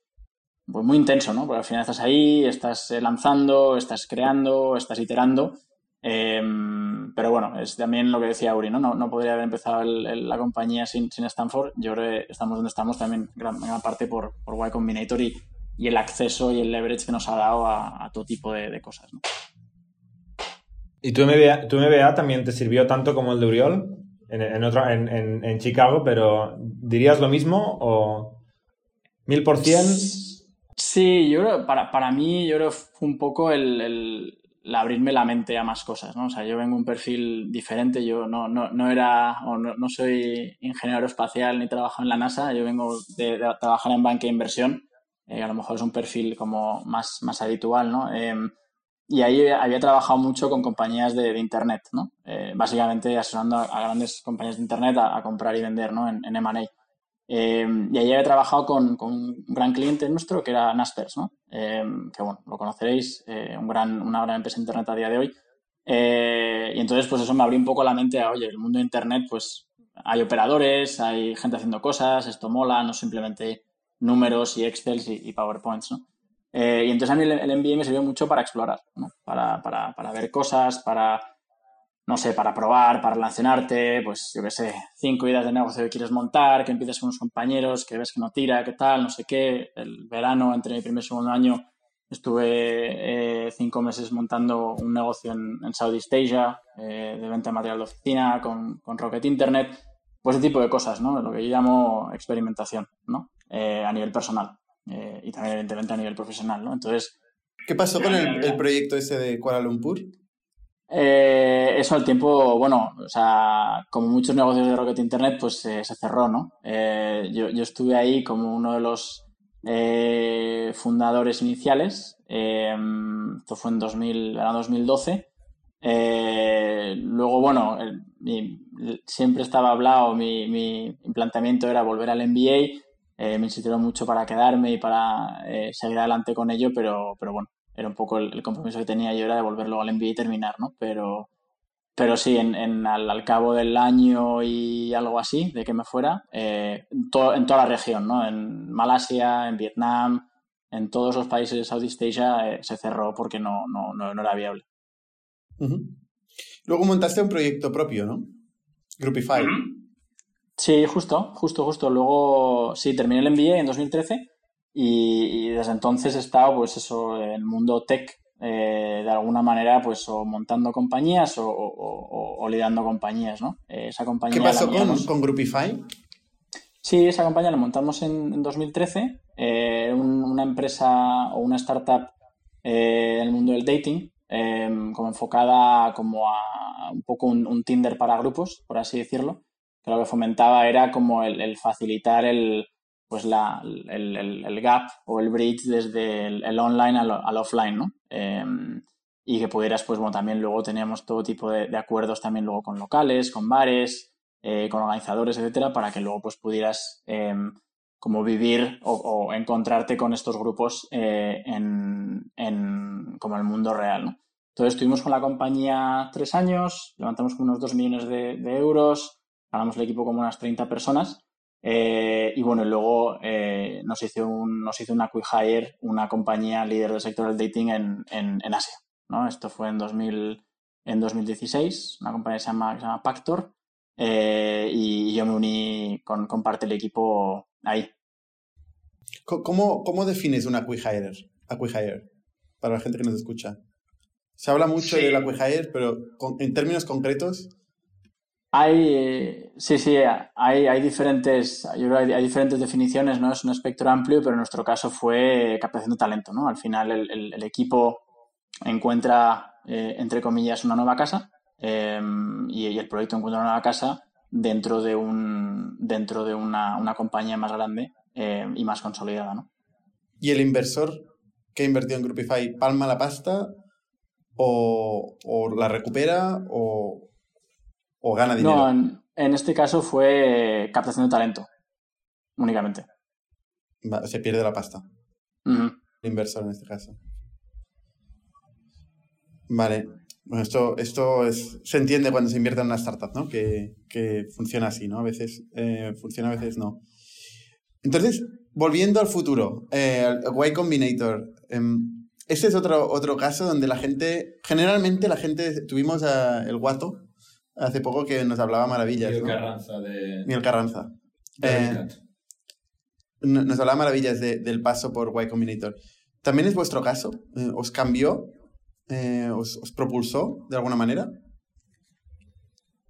S4: pues muy intenso, ¿no? Porque al final estás ahí, estás eh, lanzando, estás creando, estás iterando. Em, pero bueno, es también lo que decía Uri, ¿no? No, podría haber empezado la compañía sin, sin, Stanford. Yo creo que estamos donde estamos también gran, gran parte por, por Y Combinator y, y, el acceso y el leverage que nos ha dado a, todo tipo de, cosas, ¿no?
S5: ¿Y tu MBA, tu MBA también te sirvió tanto como el de Uriol en, en, Chicago, pero ¿dirías lo mismo o mil por cien?
S4: Sí, yo creo, para, para mí, yo creo fue un poco el, abrirme la mente a más cosas, ¿no? O sea, yo vengo un perfil diferente, yo no, no, no era, o no, no, soy ingeniero espacial ni trabajo en la NASA, yo vengo de, trabajar en banca de inversión, eh, a lo mejor es un perfil como más, más habitual, ¿no? Em, y ahí había trabajado mucho con compañías de, Internet, ¿no? Eh, básicamente asesorando a, grandes compañías de Internet a, comprar y vender, ¿no? En, M&A. Eh, y ahí he trabajado con, un gran cliente nuestro que era Naspers, ¿no? Eh, que bueno, lo conoceréis, una gran empresa de Internet a día de hoy. y entonces, pues eso me abrió un poco la mente a, oye, el mundo de Internet, pues hay operadores, hay gente haciendo cosas, esto mola, no simplemente números y Excel y, PowerPoints, ¿no? Y entonces a mí el, el, MBA me sirvió mucho para explorar, ¿no? Para, para, para ver cosas, para no sé, para probar, para relacionarte, pues yo qué sé, cinco ideas de negocio que quieres montar, que empieces con unos compañeros, que ves que no tira, qué tal, no sé qué. El verano, entre mi primer y segundo año, estuve eh, cinco meses montando un negocio en, en Southeast Asia eh, de venta de material de oficina con, con, Rocket Internet, pues ese tipo de cosas, ¿no? Lo que yo llamo experimentación, ¿no? Eh, a nivel personal y también evidentemente a nivel profesional, ¿no? Entonces...
S1: ¿Qué pasó con el, el proyecto ese de Kuala Lumpur?
S4: Eh, eso al tiempo, bueno, o sea, como muchos negocios de Rocket Internet, pues eh, se cerró, ¿no? Eh, yo, yo, estuve ahí como uno de los fundadores iniciales, esto fue en 2000, era 2012. luego, bueno, siempre estaba hablado, mi, mi, planteamiento era volver al MBA, me insistieron mucho para quedarme y para seguir adelante con ello, pero, pero bueno, era un poco el, compromiso que tenía yo era devolverlo al MBA y terminar, ¿no? Pero, pero sí, en, al, cabo del año y algo así, de que me fuera, eh, en toda la región, ¿no? En Malasia, en Vietnam, en todos los países de Southeast Asia eh, se cerró porque no, no, no, era viable.
S1: Luego montaste un proyecto propio, ¿no? Groupify.
S4: Sí, justo, justo, justo. Luego, sí, terminé el MBA en 2013 y, desde entonces he estado, pues eso, en el mundo tech, eh, de alguna manera, pues o montando compañías o, liderando compañías, ¿no?
S1: Eh, esa compañía ¿Qué pasó con, con Groupify?
S4: Sí, esa compañía la montamos en, 2013, eh, una empresa o una startup en el mundo del dating, como enfocada como a un poco un Tinder para grupos, por así decirlo que lo que fomentaba era como el, facilitar el, pues la, el, gap o el bridge desde el, online al, offline, ¿no? Em, y que pudieras, pues bueno, también luego teníamos todo tipo de, acuerdos también luego con locales, con bares, eh, con organizadores, etcétera, para que luego pues pudieras em, como vivir o, encontrarte con estos grupos eh, en, en, como el mundo real, ¿no? Entonces estuvimos con la compañía tres años, levantamos unos dos millones de euros, ganamos el equipo como unas 30 personas. Eh, y bueno, luego eh, nos, hizo un, nos hizo una Quick Hire, una compañía líder del sector del dating en, en, Asia. ¿no? Esto fue en, 2000, en 2016, una compañía que se llama, se llama Pactor. Eh, y yo me uní con, con, parte del equipo ahí.
S1: ¿Cómo, cómo defines una Quick Hire, a Quick Hire para la gente que nos escucha? Se habla mucho de la Quick Hire, pero en términos concretos,
S4: hay, sí, sí, hay, hay diferentes, yo creo hay, diferentes definiciones, ¿no? Es un espectro amplio, pero en nuestro caso fue captación de talento, ¿no? Al final el, equipo encuentra, eh, entre comillas, una nueva casa em, y, el proyecto encuentra una nueva casa dentro de, un, dentro de una, compañía más grande em, y más consolidada, ¿no?
S1: ¿Y el inversor que invirtió en Groupify palma la pasta o, o la recupera o, ¿O gana dinero?
S4: No, en, este caso fue captación de talento, únicamente.
S1: se pierde la pasta. El inversor en este caso. Vale. Bueno, esto, esto es, se entiende cuando se invierte en una startup, ¿no? Que, funciona así, ¿no? A veces eh, funciona, a veces no. Entonces, volviendo al futuro, eh, el Y Combinator. Em, este es otro, otro caso donde la gente, generalmente la gente, tuvimos el guato, hace poco que nos hablaba maravillas.
S5: Miguel Carranza de.
S1: Miguel Carranza. Eh, nos hablaba maravillas del paso por Y Combinator. ¿También es vuestro caso? Eh, ¿Os cambió? Eh, os, propulsó de alguna manera?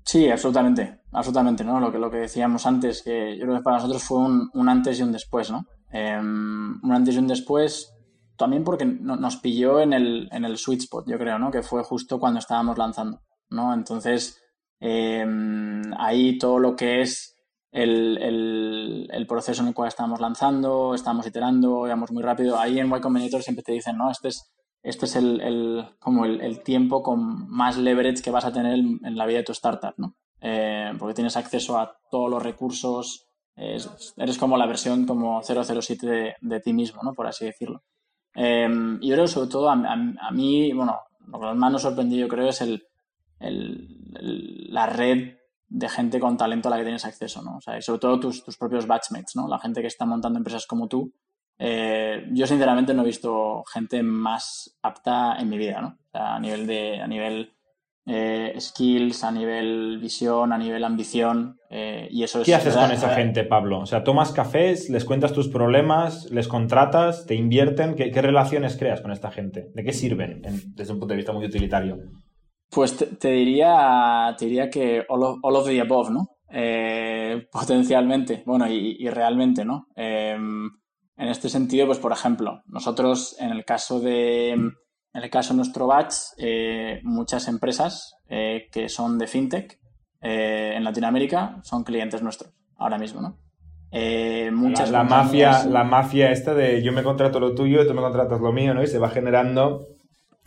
S4: Sí, absolutamente. Absolutamente, ¿no? Lo que, lo que decíamos antes, que yo creo que para nosotros fue un, antes y un después, ¿no? Em, un antes y un después también porque nos pilló en el, en el sweet spot, yo creo, ¿no? Que fue justo cuando estábamos lanzando, ¿no? Entonces, Em, ahí todo lo que es el, el, proceso en el cual estamos lanzando, estamos iterando, íbamos muy rápido. Ahí en Y Combinator siempre te dicen, no, este es, este es el, como el, tiempo con más leverage que vas a tener en la vida de tu startup, ¿no? Eh, porque tienes acceso a todos los recursos, eres como la versión como 007 de, de ti mismo, ¿no? Por así decirlo. Em, y yo creo sobre todo a, a, mí, bueno, lo que más nos sorprendió yo creo es el, la red de gente con talento a la que tienes acceso, ¿no? O sea, y sobre todo tus, tus propios batchmates, ¿no? La gente que está montando empresas como tú. Eh, yo sinceramente no he visto gente más apta en mi vida, ¿no? O sea, a nivel de, a nivel eh, skills, a nivel visión, a nivel ambición, eh, y eso
S5: ¿Qué haces con esa gente, Pablo? O sea, tomas cafés, les cuentas tus problemas, les contratas, te invierten, ¿qué, relaciones creas con esta gente? ¿De qué sirven desde un punto de vista muy utilitario?
S4: Pues te, diría, te diría que all of, the above, ¿no? Eh, potencialmente, bueno, y, realmente, ¿no? Em, en este sentido, pues por ejemplo, nosotros en el caso de, en el caso de nuestro batch, eh, muchas empresas eh, que son de fintech en Latinoamérica son clientes nuestros ahora mismo, ¿no?
S5: muchas la, la mafia, la mafia esta de yo me contrato lo tuyo, tú me contratas lo mío, ¿no? Y se va generando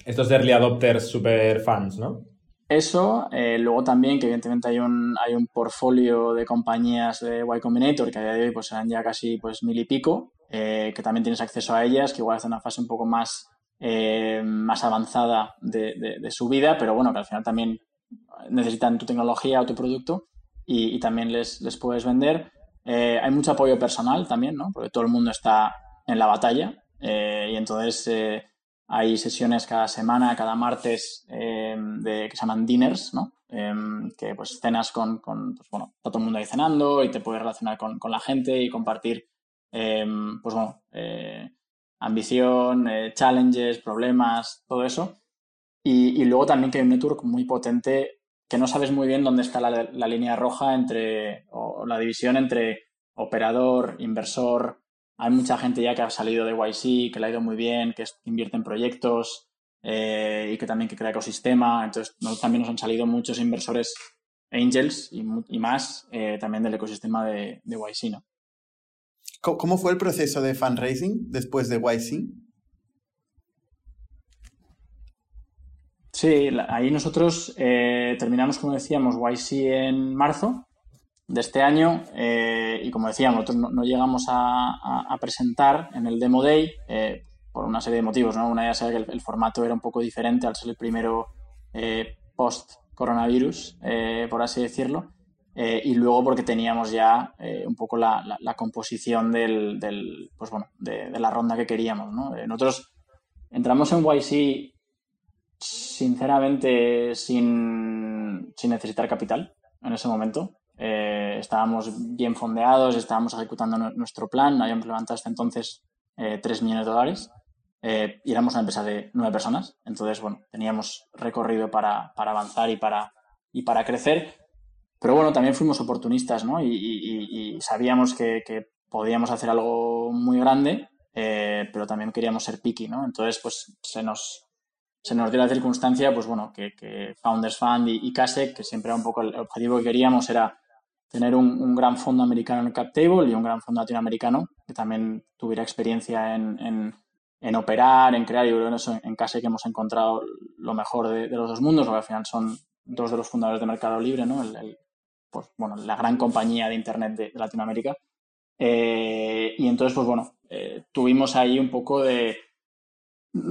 S5: estos early adopters super fans, ¿no?
S4: Eso, eh, luego también que evidentemente hay un, hay un portfolio de compañías de Y Combinator que a día de hoy pues serán ya casi pues mil y pico, eh, que también tienes acceso a ellas, que igual están en una fase un poco más más avanzada de, su vida, pero bueno, que al final también necesitan tu tecnología o tu producto y, también les, les, puedes vender. hay mucho apoyo personal también, ¿no? Porque todo el mundo está en la batalla y entonces hay sesiones cada semana, cada martes, de, que se llaman dinners, ¿no? Em, que pues cenas con, pues, bueno, todo el mundo ahí cenando y te puedes relacionar con, con la gente y compartir, em, pues bueno, eh, ambición, eh, challenges, problemas, todo eso. Y, y, luego también que hay un network muy potente que no sabes muy bien dónde está la, la línea roja entre, o la división entre operador, inversor. Hay mucha gente ya que ha salido de YC, que le ha ido muy bien, que invierte en proyectos, eh, y que también que crea ecosistema. Entonces, también nos han salido muchos inversores angels y, más eh, también del ecosistema de, de YC, ¿no?
S1: ¿Cómo fue el proceso de fundraising después de YC?
S4: Sí, ahí nosotros eh, terminamos, como decíamos, YC en marzo de este año y como decíamos, nosotros no, llegamos a, presentar en el Demo Day por una serie de motivos, ¿no? Una ya sabe que el, formato era un poco diferente al ser el primero eh, post-coronavirus, eh, por así decirlo, eh, y luego porque teníamos ya un poco la, composición del, pues bueno, de, la ronda que queríamos, ¿no? nosotros entramos en YC sinceramente sin, sin necesitar capital en ese momento. Estábamos bien fondeados, estábamos ejecutando nuestro plan, habíamos levantado hasta entonces 3 millones de dólares eh, y éramos una empresa de nueve personas, entonces, bueno, teníamos recorrido para, para avanzar y para, y para crecer, pero bueno, también fuimos oportunistas, ¿no? Y, sabíamos que, que, podíamos hacer algo muy grande, eh, pero también queríamos ser picky, ¿no? Entonces, pues se nos, se nos dio la circunstancia, pues bueno, que, que Founders Fund y, y que siempre era un poco el objetivo que queríamos, era tener un, un, gran fondo americano en el cap table y un gran fondo latinoamericano que también tuviera experiencia en, en en operar, en crear, y creo en eso en casa que hemos encontrado lo mejor de, los dos mundos, porque al final son dos de los fundadores de Mercado Libre, ¿no? El, pues, bueno, la gran compañía de Internet de, Latinoamérica. Eh, y entonces, pues bueno, eh, tuvimos ahí un poco de...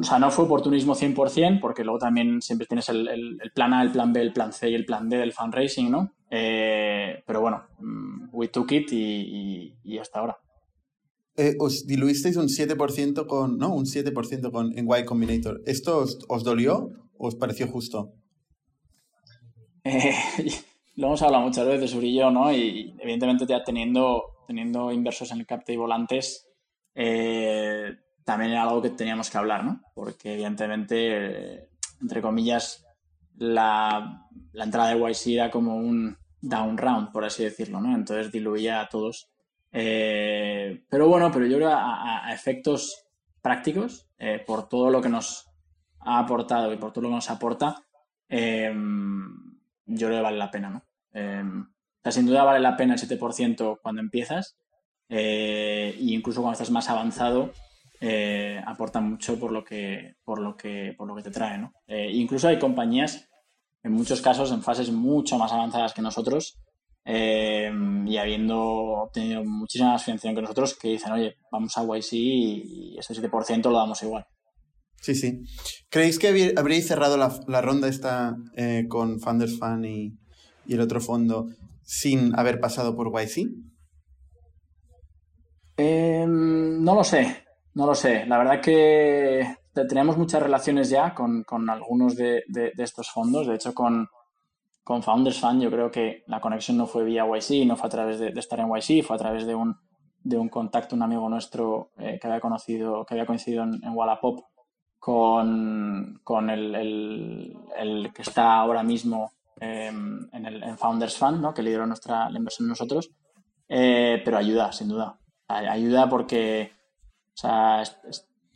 S4: O sea, no fue oportunismo 100%, porque luego también siempre tienes el, plan A, el plan B, el plan C y el plan D del fundraising, ¿no? Eh, pero bueno, mm, we took it y hasta ahora.
S1: Eh, os diluisteis un 7% con, ¿no? Un 7% con, en Y Combinator. ¿Esto os, dolió o os pareció justo? *laughs*
S4: Eh, lo hemos hablado muchas veces, Uri y yo, ¿no? Y evidentemente ya teniendo, teniendo inversos en el cap y volantes, eh, también era algo que teníamos que hablar, ¿no? Porque evidentemente, entre comillas, la, la, entrada de YC era como un down round, por así decirlo, ¿no? Entonces diluía a todos. Eh, pero bueno, pero yo creo a, a efectos prácticos, eh, por todo lo que nos ha aportado y por todo lo que nos aporta, eh, yo creo que vale la pena, ¿no? sin duda vale la pena el 7% cuando empiezas e incluso cuando estás más avanzado aporta mucho por lo que, por lo que, por lo que te trae, ¿no? incluso hay compañías, en muchos casos, en fases mucho más avanzadas que nosotros, eh, y habiendo obtenido muchísima más financiación que nosotros, que dicen, oye, vamos a YC y, ese 7% lo damos igual.
S1: Sí, sí. ¿Creéis que habríais cerrado la, ronda esta eh, con Funders Fund y, el otro fondo sin haber pasado por YC?
S4: Em, no lo sé, no lo sé. La verdad que tenemos muchas relaciones ya con, algunos de, estos fondos. De hecho, con, con Founders Fund yo creo que la conexión no fue vía YC, no fue a través de, estar en YC, fue a través de un, de un contacto, un amigo nuestro eh, que había conocido, que había coincidido en, Wallapop con, con el, el, que está ahora mismo em, en, el, en Founders Fund, ¿no? que lideró nuestra, la inversión en nosotros, eh, pero ayuda, sin duda. Ayuda porque o sea,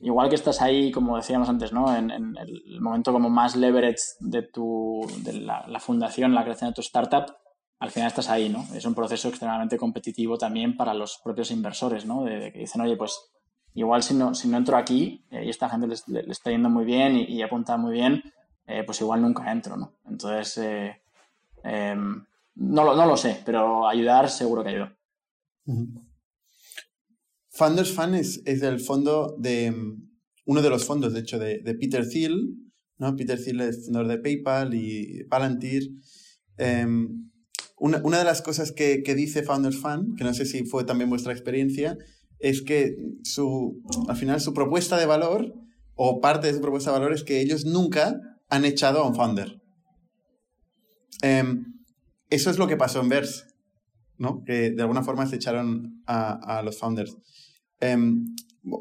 S4: igual que estás ahí, como decíamos antes, ¿no? En, el momento como más leverage de tu, de la, fundación, la creación de tu startup, al final estás ahí, ¿no? Es un proceso extremadamente competitivo también para los propios inversores, ¿no? De, que dicen, oye, pues igual si no, si no entro aquí eh, y esta gente le, está yendo muy bien y, apunta muy bien, eh, pues igual nunca entro, ¿no? Entonces, eh, em, no, lo, no lo sé, pero ayudar seguro que ayuda.
S1: Funders Fund es, el fondo de, uno de los fondos, de hecho, de, Peter Thiel. ¿no? Peter Thiel es fundador de PayPal y Palantir. Em, una, una, de las cosas que, que, dice Founders Fund, que no sé si fue también vuestra experiencia, es que su, al final su propuesta de valor, o parte de su propuesta de valor, es que ellos nunca han echado a un founder. Em, eso es lo que pasó en Verse, ¿no? que de alguna forma se echaron a, a los founders. Em,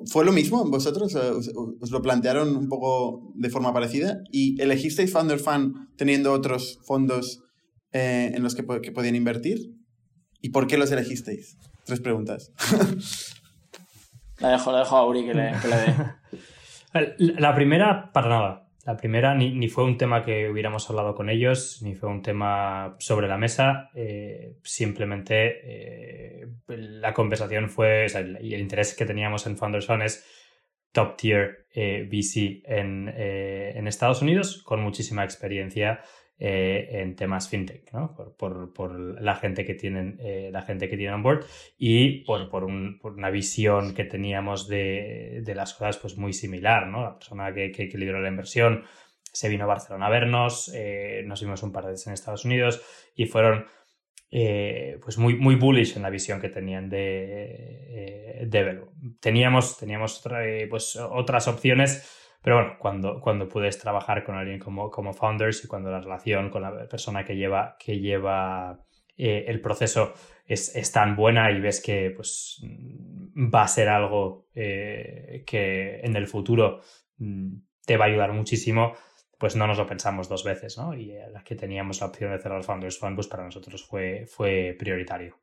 S1: ¿Fue lo mismo vosotros? ¿Os, lo plantearon un poco de forma parecida? ¿Y elegisteis Founder Fund teniendo otros fondos eh, en los que, que, podían invertir? ¿Y por qué los elegisteis? Tres preguntas. *laughs*
S4: la dejo, la dejo a Uri que le, que le
S3: dé. *laughs* La primera, para nada. La primera ni, ni, fue un tema que hubiéramos hablado con ellos, ni fue un tema sobre la mesa. Eh, simplemente eh, la conversación fue, y el interés que teníamos en Founders Fund es top tier eh, VC en, en, Estados Unidos, con muchísima experiencia eh, en temas fintech, ¿no? por, la gente que tienen, eh, la gente que tienen on board y por, por, una visión que teníamos de, las cosas pues muy similar, ¿no? La persona que, que, lideró la inversión se vino a Barcelona a vernos, eh, nos vimos un par de veces en Estados Unidos y fueron pues muy, muy bullish en la visión que tenían de, de Teníamos, teníamos pues, otras opciones pero bueno, cuando, cuando puedes trabajar con alguien como, como founders y cuando la relación con la persona que lleva, que lleva eh, el proceso es, es, tan buena y ves que pues, va a ser algo eh, que en el futuro mm, te va a ayudar muchísimo, pues no nos lo pensamos dos veces, ¿no? Y la que teníamos la opción de cerrar Founders Fund, pues para nosotros fue, fue prioritario.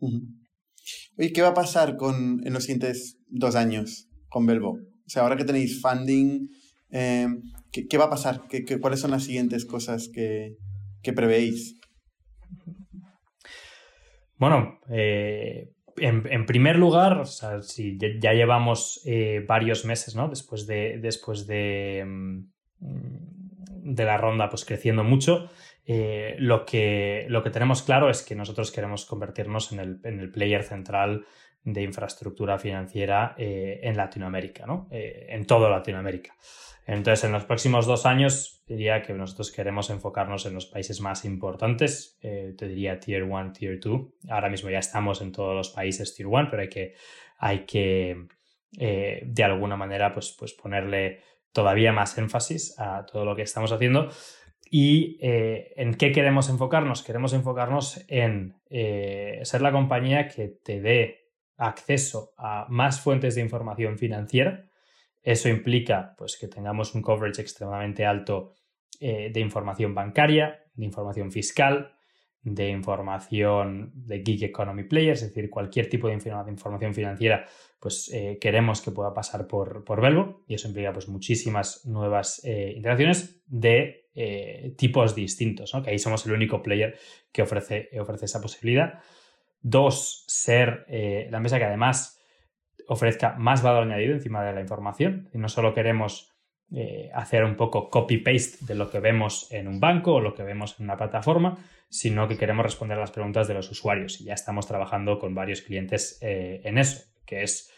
S1: Oye, ¿qué va a pasar con, en los siguientes dos años con Belvo? O sea, ahora que tenéis funding, eh, ¿qué, va a pasar? ¿Qué, cuáles son las siguientes cosas que, prevéis?
S3: Bueno, eh, en, primer lugar, o sea, ya, llevamos eh, varios meses, ¿no? Después de, después de, mm, de la ronda, pues creciendo mucho. lo, que, lo que tenemos claro es que nosotros queremos convertirnos en el, en el player central de infraestructura financiera eh, en Latinoamérica, ¿no? Eh, en toda Latinoamérica. Entonces, en los próximos dos años, diría que nosotros queremos enfocarnos en los países más importantes, eh, te diría Tier 1, Tier 2. Ahora mismo ya estamos en todos los países Tier 1, pero hay que, hay que de alguna manera, pues, pues ponerle todavía más énfasis a todo lo que estamos haciendo. ¿Y en qué queremos enfocarnos? Queremos enfocarnos en ser la compañía que te dé acceso a más fuentes de información financiera. Eso implica pues, que tengamos un coverage extremadamente alto eh, de información bancaria, de información fiscal, de información de gig economy players, es decir, cualquier tipo de información financiera, pues eh, queremos que pueda pasar por, por Velvo y eso implica pues muchísimas nuevas eh, interacciones de tipos distintos, que ahí somos el único player que ofrece, ofrece esa posibilidad. Dos, ser eh, la empresa que además ofrezca más valor añadido encima de la información. Y no solo queremos eh, hacer un poco copy-paste de lo que vemos en un banco o lo que vemos en una plataforma, sino que queremos responder a las preguntas de los usuarios. Y ya estamos trabajando con varios clientes eh, en eso, que es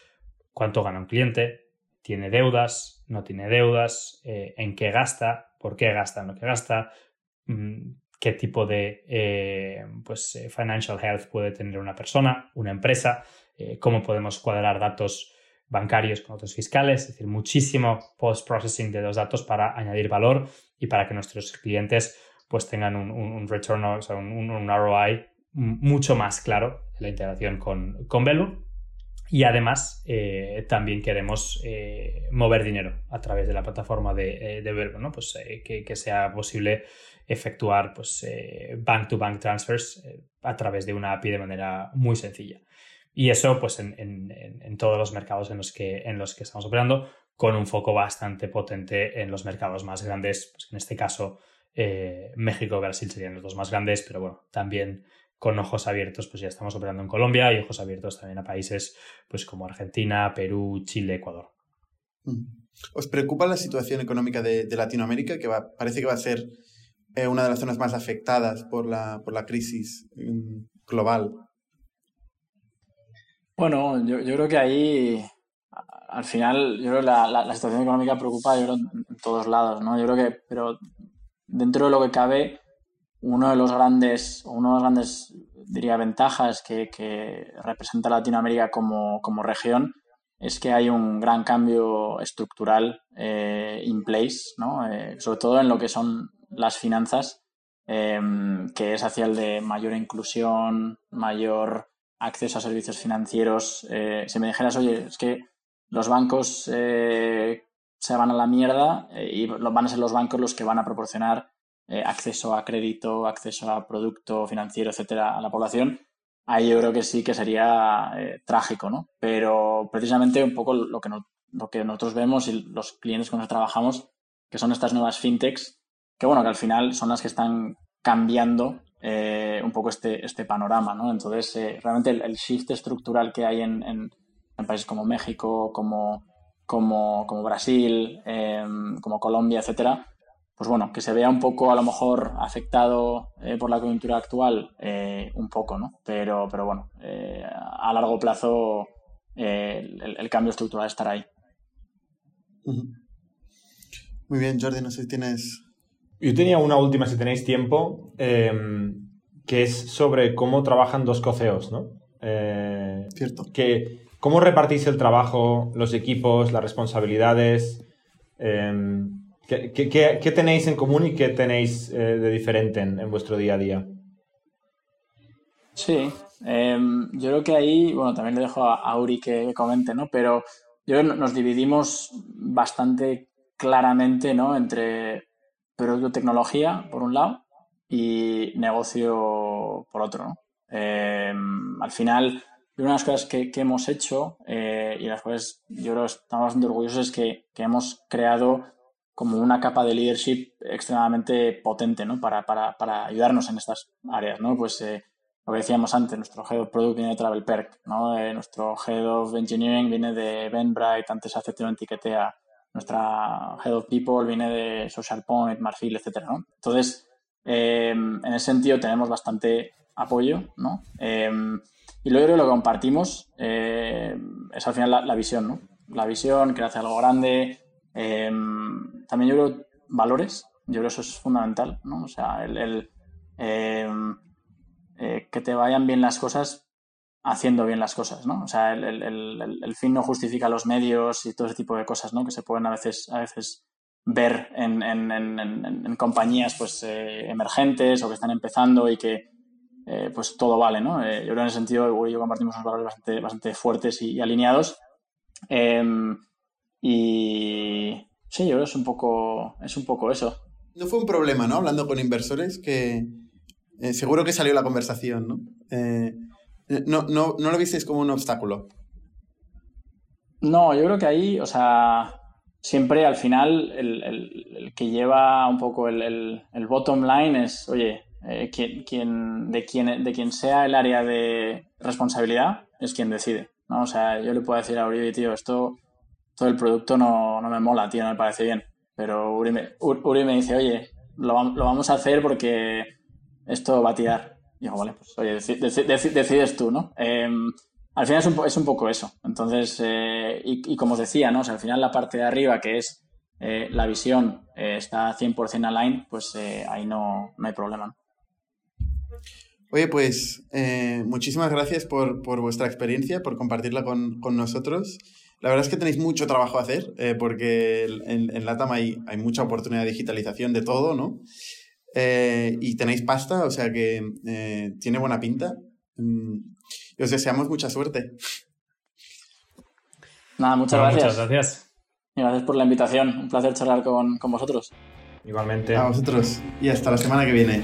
S3: cuánto gana un cliente, tiene deudas, no tiene deudas, en qué gasta, por qué gasta en lo que gasta, mm, qué tipo de eh, pues, eh, financial health puede tener una persona, una empresa, eh, cómo podemos cuadrar datos bancarios con otros fiscales, es decir, muchísimo post-processing de los datos para añadir valor y para que nuestros clientes pues tengan un, un return, o sea, un, ROI mucho más claro en la integración con, con Velo. Y además también queremos mover dinero a través de la plataforma de, de Velo, ¿no? Pues que, que, sea posible efectuar pues, eh, bank-to-bank transfers eh, a través de una API de manera muy sencilla. Y eso pues, en, todos los mercados en los, que, en los que estamos operando, con un foco bastante potente en los mercados más grandes, pues en este caso eh, México y Brasil serían los dos más grandes, pero bueno, también con ojos abiertos, pues ya estamos operando en Colombia y ojos abiertos también a países pues como Argentina, Perú, Chile, Ecuador.
S1: Mm. ¿Os preocupa la situación económica de, Latinoamérica, que va, parece que va a ser es una de las zonas más afectadas por la, por la crisis mm, global.
S4: Bueno, yo, yo, creo que ahí al final, yo creo que la, situación económica preocupa yo en todos lados, ¿no? Yo creo que, pero dentro de lo que cabe, uno de los grandes, uno de los grandes, diría, ventajas que, que representa Latinoamérica como, como, región es que hay un gran cambio estructural eh, in place, ¿no? Eh, sobre todo en lo que son las finanzas, eh, que es hacia el de mayor inclusión, mayor acceso a servicios financieros. Eh, si me dijeras, oye, es que los bancos eh, se van a la mierda y van a ser los bancos los que van a proporcionar acceso a crédito, acceso a producto financiero, etcétera, a la población, ahí yo creo que sí que sería trágico, ¿no? Pero precisamente un poco lo que, lo que nosotros vemos y los clientes con los que trabajamos, que son estas nuevas fintechs, que bueno, que al final son las que están cambiando eh, un poco este, este panorama, ¿no? Entonces, eh, realmente el, shift estructural que hay en, en, países como México, como, como, como Brasil, em, como Colombia, etcétera, pues bueno, que se vea un poco a lo mejor afectado eh, por la coyuntura actual, un poco, ¿no? Pero, pero bueno, a largo plazo el, el, cambio estructural estará ahí.
S1: Muy bien, Jordi, no sé si tienes
S5: yo tenía una última, si tenéis tiempo, em, que es sobre cómo trabajan dos coceos, ¿no?
S1: Eh, Cierto.
S5: Que, ¿Cómo repartís el trabajo, los equipos, las responsabilidades? Em, ¿qué, tenéis en común y qué tenéis eh, de diferente en, vuestro día a día?
S4: Sí, em, yo creo que ahí, bueno, también le dejo a Auri que comente, ¿no? Pero yo creo que nos dividimos bastante claramente, ¿no? Entre producto tecnología, por un lado, y negocio, por otro, ¿no? Eh, al final, una de las cosas que, hemos hecho eh, y las cuales yo creo que estamos bastante orgullosos es que, hemos creado como una capa de leadership extremadamente potente ¿no? para, para, ayudarnos en estas áreas. ¿no? Pues eh, lo que decíamos antes, nuestro Head of Product viene de Travel Perk, ¿no? nuestro Head of Engineering viene de Eventbrite, antes hace Etiquetea, nuestra Head of People viene de Social Point, Marfil, etcétera, ¿no? Entonces, eh, en ese sentido tenemos bastante apoyo, ¿no? Eh, y luego lo que compartimos eh, es al final la, visión, ¿no? La visión, que hace algo grande. También yo creo valores, yo creo eso es fundamental, ¿no? O sea, el que te vayan bien las cosas haciendo bien las cosas, ¿no? O sea, el, fin no justifica los medios y todo ese tipo de cosas, ¿no? Que se pueden a veces, a veces ver en, compañías pues eh, emergentes o que están empezando y que eh, pues todo vale, ¿no? Eh, yo creo en ese sentido yo compartimos unos valores bastante, bastante fuertes y, alineados. Em, y sí, yo creo que es un poco, es un poco eso.
S1: No fue un problema, ¿no? Hablando con inversores que seguro que salió la conversación, ¿no? No, no, no lo visteis como un obstáculo.
S4: No, yo creo que ahí, o sea, siempre al final el, que lleva un poco el, bottom line es, oye, eh, quien, de, quien, de quien sea el área de responsabilidad es quien decide. ¿no? O sea, yo le puedo decir a Uri, tío, esto, todo el producto no, me mola, tío, no me parece bien. Pero Uri me, Uri me dice, oye, lo, lo, vamos a hacer porque esto va a tirar. Y digo, vale, pues oye, decides tú, ¿no? Em, al final es un, es un, poco eso. Entonces, eh, y, como os decía, ¿no? Al final la parte de arriba, que es eh, la visión, eh, está 100% aligned, pues ahí no, no, hay problema.
S1: Oye, pues muchísimas gracias por, por, vuestra experiencia, por compartirla con, con, nosotros. La verdad es que tenéis mucho trabajo a hacer, porque en, en LATAM hay, hay mucha oportunidad de digitalización de todo, ¿no? Eh, y tenéis pasta, o sea que eh, tiene buena pinta. Mm, y os deseamos mucha suerte.
S4: Nada, muchas gracias.
S3: Muchas gracias.
S4: Y gracias por la invitación. Un placer charlar con, con vosotros.
S5: Igualmente.
S1: A vosotros. Y hasta la semana que viene.